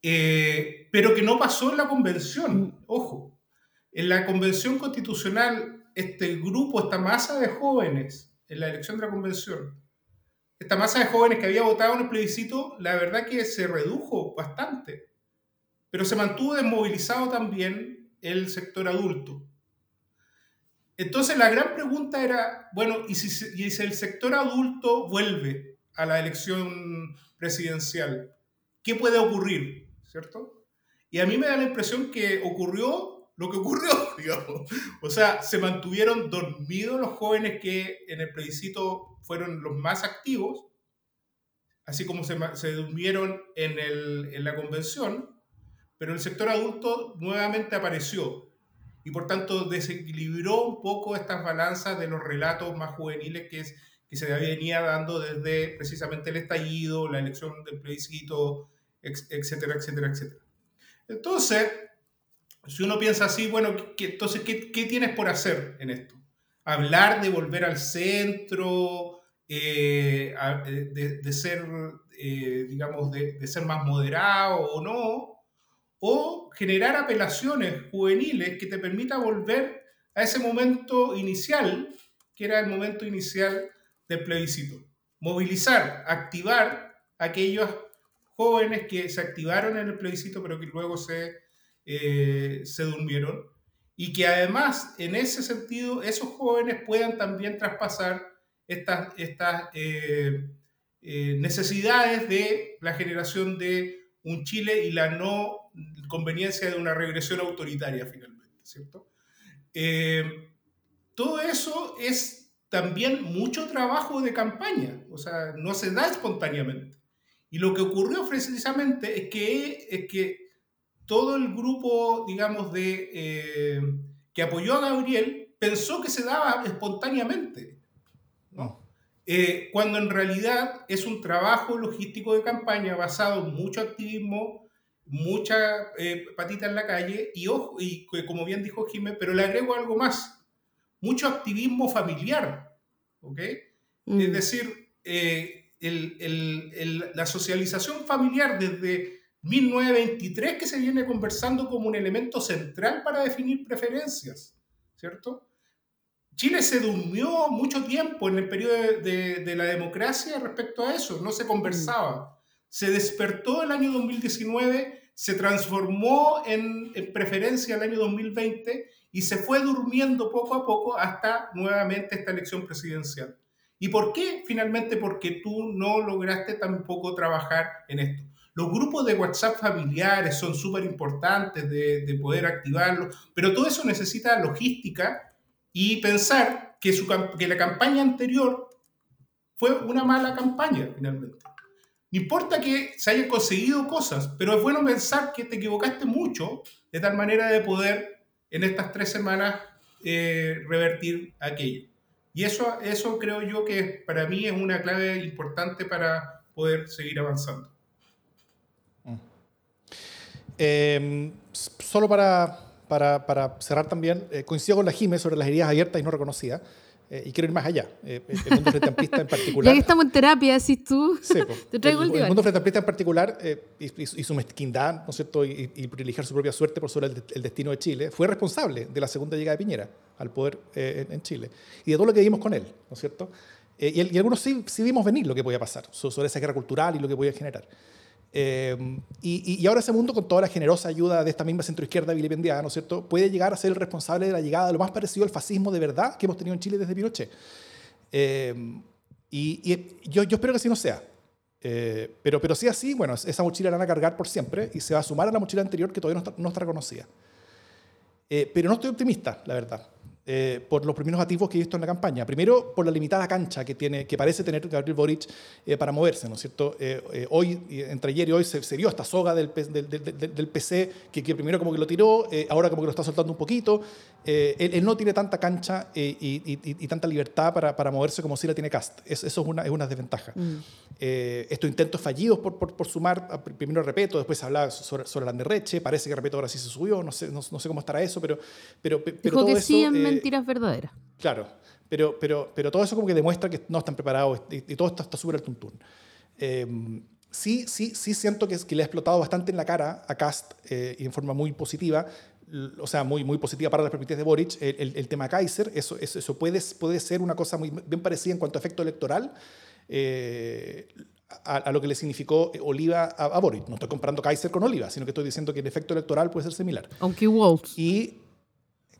eh, pero que no pasó en la convención, ojo. En la convención constitucional, este grupo, esta masa de jóvenes, en la elección de la convención, esta masa de jóvenes que había votado en el plebiscito, la verdad que se redujo bastante, pero se mantuvo desmovilizado también el sector adulto. Entonces la gran pregunta era, bueno, ¿y si, el sector adulto vuelve a la elección presidencial? ¿Qué puede ocurrir? ¿Cierto? Y a mí me da la impresión que ocurrió lo que ocurrió, digamos. O sea, se mantuvieron dormidos los jóvenes que en el plebiscito fueron los más activos, así como se, se durmieron en, en la convención, pero el sector adulto nuevamente apareció y por tanto desequilibró un poco estas balanzas de los relatos más juveniles que, es, que se venía dando desde precisamente el estallido, la elección del plebiscito, etcétera, etcétera, etcétera. Entonces, si uno piensa así, bueno, ¿qué, entonces, ¿qué, ¿qué, tienes por hacer en esto? Hablar de volver al centro, eh, de, de, ser, eh, digamos, de, de, ser más moderado o no, o generar apelaciones juveniles que te permita volver a ese momento inicial, que era el momento inicial del plebiscito. Movilizar, activar aquellos jóvenes que se activaron en el plebiscito pero que luego se, eh, se durmieron y que además en ese sentido esos jóvenes puedan también traspasar estas, estas eh, eh, necesidades de la generación de un Chile y la no conveniencia de una regresión autoritaria finalmente, ¿cierto? Eh, todo eso es también mucho trabajo de campaña, o sea, no se da espontáneamente. Y lo que ocurrió precisamente es que, es que todo el grupo, digamos, de, eh, que apoyó a Gabriel pensó que se daba espontáneamente, ¿no? Eh, cuando en realidad es un trabajo logístico de campaña basado en mucho activismo mucha eh, patita en la calle y, ojo, y como bien dijo Jiménez, pero le agrego algo más, mucho activismo familiar, ¿ok? Mm. Es decir, eh, el, el, la socialización familiar desde 1923 que se viene conversando como un elemento central para definir preferencias, ¿cierto? Chile se durmió mucho tiempo en el periodo de, de, de la democracia respecto a eso, no se conversaba. Se despertó el año 2019, se transformó en, preferencia el año 2020 y se fue durmiendo poco a poco hasta nuevamente esta elección presidencial. ¿Y por qué? Finalmente porque tú no lograste tampoco trabajar en esto. Los grupos de WhatsApp familiares son súper importantes de, de, poder activarlos, pero todo eso necesita logística y pensar que la campaña anterior fue una mala campaña finalmente. No importa que se hayan conseguido cosas, pero es bueno pensar que te equivocaste mucho de tal manera de poder en estas tres semanas eh, revertir aquello. Y eso, eso creo yo que para mí es una clave importante para poder seguir avanzando. Mm. Em, solo para, para, para, cerrar también, eh, coincido con la Jime sobre las heridas abiertas y no reconocidas. Eh, y quiero ir más allá. Eh, el mundo frente amplista en particular. Ya que estamos en terapia, decís tú. Sí, te traigo el, el, el mundo frente amplista en particular eh, y, su mezquindad, ¿no es cierto? Y, privilegiar su propia suerte por sobre el, destino de Chile, fue responsable de la segunda llegada de Piñera al poder en, Chile y de todo lo que vimos con él, ¿no es cierto? Y, y, algunos sí, sí, vimos venir lo que podía pasar sobre esa guerra cultural y lo que podía generar. Eh, y, ahora ese mundo, con toda la generosa ayuda de esta misma centroizquierda vilipendiada, ¿no es cierto?, puede llegar a ser el responsable de la llegada de lo más parecido al fascismo de verdad que hemos tenido en Chile desde Pinochet. Eh, y, yo, yo, espero que así no sea. Eh, pero, pero si así, bueno, esa mochila la van a cargar por siempre y se va a sumar a la mochila anterior que todavía no está, no está reconocida. pero no estoy optimista, la verdad. Eh, por los primeros atisbos que he visto en la campaña. Primero, por la limitada cancha que, tiene, que parece tener Gabriel Boric eh, para moverse, ¿no es cierto? Eh, hoy, entre ayer y hoy, se, vio esta soga del, del, del, PC que, que, primero como que lo tiró, ahora como que lo está soltando un poquito. Él, no tiene tanta cancha y, y, tanta libertad para, para, moverse como si la tiene Cast. eso es una, es una desventaja. Mm. estos intentos fallidos por, por, por, sumar, primero Repeto, después se hablaba sobre, sobre Landerreche, parece que Repeto ahora sí se subió, no sé, no, sé cómo estará eso, pero, pero, pero todo eso, mentiras verdaderas. Claro, pero, pero, pero todo eso como que demuestra que no están preparados y, todo esto está súper al tuntún. Eh, sí, sí, sí siento que, que, le ha explotado bastante en la cara a Cast eh, y en forma muy positiva, o sea, muy, muy positiva para las perspectivas de Boric, el, el, tema Kaiser, eso, eso, eso, puede, puede ser una cosa muy bien parecida en cuanto a efecto electoral. Eh, a, lo que le significó Oliva a, Boric. No estoy comparando Kaiser con Oliva, sino que estoy diciendo que el efecto electoral puede ser similar. Aunque Waltz. Y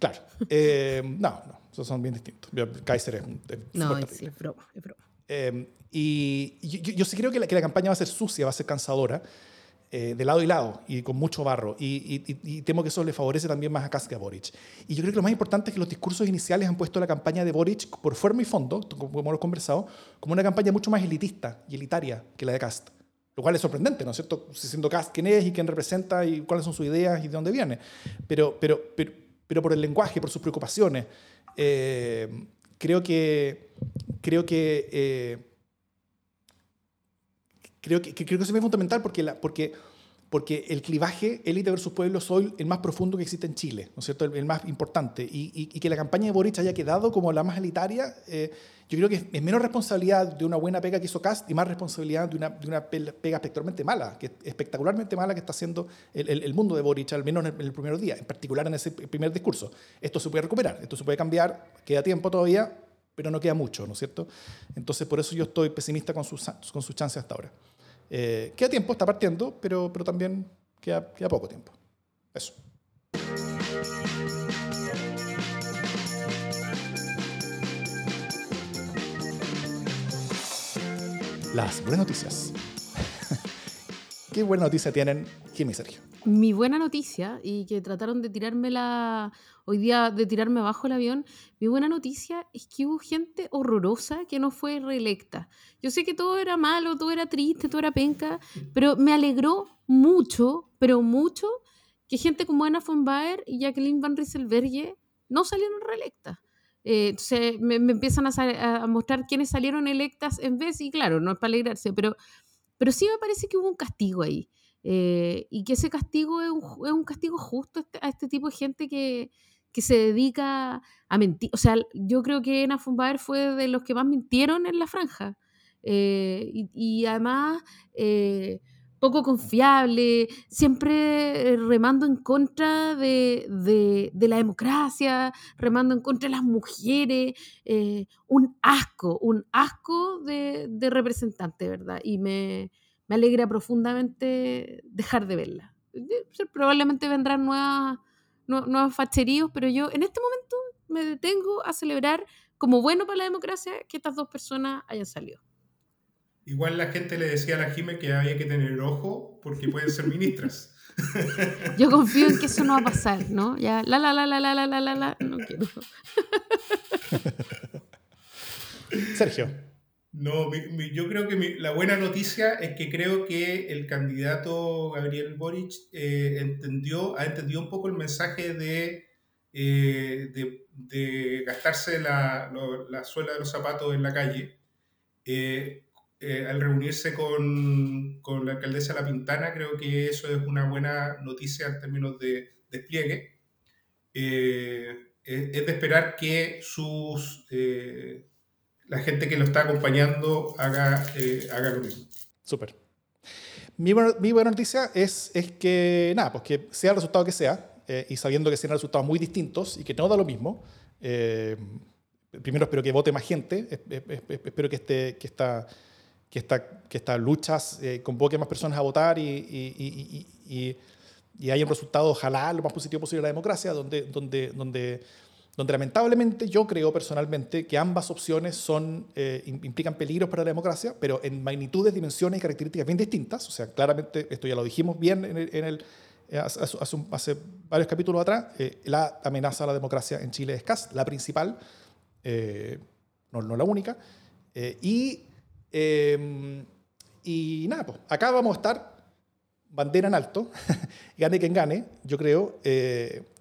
Claro. Eh, no, no, esos son bien distintos. Kaiser es, es No, es, es, broma, es broma. Eh, y yo, sí creo que la, que la, campaña va a ser sucia, va a ser cansadora, eh, de lado y lado, y con mucho barro. Y, y, temo que eso le favorece también más a Kass que a Boric. Y yo creo que lo más importante es que los discursos iniciales han puesto la campaña de Boric, por forma y fondo, como hemos conversado, como una campaña mucho más elitista y elitaria que la de Cast. Lo cual es sorprendente, ¿no es cierto? Siendo Cast quién es y quién representa y cuáles son sus ideas y de dónde viene. Pero, pero, pero, pero por el lenguaje, por sus preocupaciones. Eh, creo que, creo que, eh, creo que, creo que eso es fundamental porque, la, porque porque el clivaje élite versus pueblo es hoy el más profundo que existe en Chile, ¿no es cierto? El, más importante. Y, que la campaña de Boric haya quedado como la más elitaria, eh, yo creo que es menos responsabilidad de una buena pega que hizo Cast y más responsabilidad de una, de una pega espectacularmente mala, que espectacularmente mala que está haciendo el, el, mundo de Boric, al menos en el, primer día, en particular en ese primer discurso. Esto se puede recuperar, esto se puede cambiar, queda tiempo todavía, pero no queda mucho, ¿no es cierto? Entonces, por eso yo estoy pesimista con sus, con sus chances hasta ahora. Eh, queda tiempo, está partiendo, pero, pero también queda, queda poco tiempo. Eso. Las buenas noticias. ¿Qué buena noticia tienen Jimmy y Sergio? Mi buena noticia, y que trataron de tirármela hoy día, de tirarme abajo el avión, mi buena noticia es que hubo gente horrorosa que no fue reelecta. Yo sé que todo era malo, todo era triste, todo era penca, pero me alegró mucho, pero mucho, que gente como Ana von Baer y Jacqueline Van Rieselberghe no salieron reelectas. Eh, entonces me, empiezan a, a, mostrar quiénes salieron electas en vez, y claro, no es para alegrarse, pero, pero sí me parece que hubo un castigo ahí. Eh, y que ese castigo es un, castigo justo a este, a este tipo de gente que, que se dedica a mentir. O sea, yo creo que Ena Fumbaer fue de los que más mintieron en la franja. Eh, y, además, eh, poco confiable, siempre remando en contra de, de, la democracia, remando en contra de las mujeres. un asco, un asco de, de representante, ¿verdad? Y me, me alegra profundamente dejar de verla. Probablemente vendrán nuevas, nuevos facheríos, pero yo en este momento me detengo a celebrar como bueno para la democracia que estas dos personas hayan salido. Igual la gente le decía a la Jime que había que tener ojo porque pueden ser ministras. Yo confío en que eso no va a pasar, ¿no? Ya, la, la, la, la, la, la, la, la, no quiero. Sergio. No, yo creo que la buena noticia es que creo que el candidato Gabriel Boric eh, entendió, ha entendido un poco el mensaje de, eh, de, gastarse la, la, suela de los zapatos en la calle. Eh, al reunirse con, con, la alcaldesa La Pintana, creo que eso es una buena noticia en términos de despliegue. es de esperar que sus la gente que lo está acompañando haga, eh, haga lo mismo. Súper. Mi, buena noticia es, es que, nada, pues que sea el resultado que sea, eh, y sabiendo que sean resultados muy distintos y que no da lo mismo, eh, primero espero que vote más gente, espero que, este, que, esta, que, esta, que estas luchas convoque más personas a votar y, y, y, y, haya un resultado, ojalá, lo más positivo posible de la democracia, donde, donde, donde donde lamentablemente yo creo personalmente que ambas opciones eh, implican peligros para la democracia, pero en magnitudes, dimensiones y características bien distintas. O sea, claramente, esto ya lo dijimos bien en eh, hace, varios capítulos atrás, eh, la amenaza a la democracia en Chile es escasa, la principal, no, no, la única. em, y nada, pues acá vamos a estar bandera en alto, gane quien gane, yo creo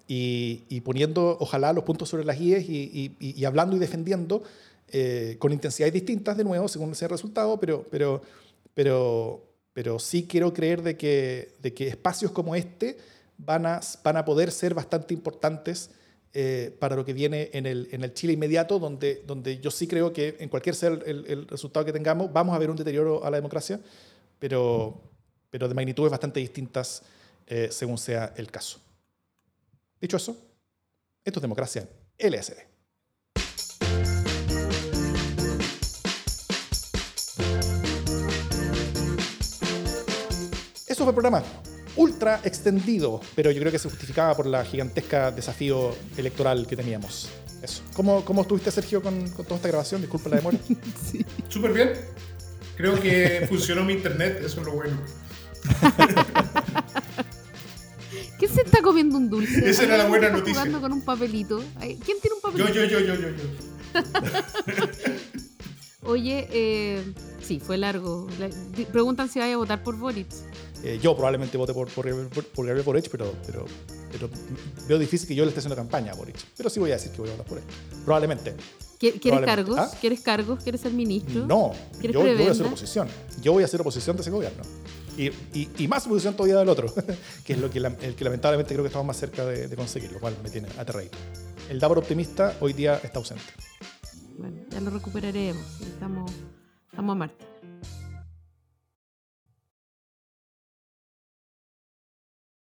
y, poniendo, ojalá, los puntos sobre las guías y, hablando y defendiendo eh, con intensidades distintas, de nuevo, según sea el resultado, pero, pero, pero, pero sí quiero creer de que, de que espacios como este van a, van a poder ser bastante importantes eh, para lo que viene en el, en el Chile inmediato, donde, donde yo sí creo que en cualquier sea el, el, resultado que tengamos, vamos a ver un deterioro a la democracia, pero, pero de magnitudes bastante distintas eh, según sea el caso. Dicho eso, esto es democracia LSD. Eso fue el programa ultra extendido, pero yo creo que se justificaba por la gigantesca desafío electoral que teníamos. Eso. ¿Cómo, cómo estuviste, Sergio, con, toda esta grabación? Disculpa la demora. sí. Súper bien. Creo que funcionó mi internet, eso es lo bueno. ¿Quién se está comiendo un dulce? Esa era la buena noticia. jugando con un papelito. ¿Quién tiene un papelito? Yo, yo, yo, yo, yo. Oye, eh, sí, fue largo. preguntan si vaya a votar por Boric. Eh, yo probablemente vote por, por, Gabriel Boric, pero, pero, pero, veo difícil que yo le esté haciendo campaña a Boric. Pero sí voy a decir que voy a votar por él. Probablemente. ¿Quieres cargos? ¿Ah? ¿Quieres cargos? ¿Quieres ser ministro? No, yo, yo, voy a hacer oposición. Yo voy a hacer oposición de ese gobierno. Y, y, más oposición todavía del otro, que es lo que, el que lamentablemente creo que estamos más cerca de, conseguir, lo cual me tiene aterrado. El Davor optimista hoy día está ausente. Bueno, ya lo recuperaremos. Estamos, estamos a Marte.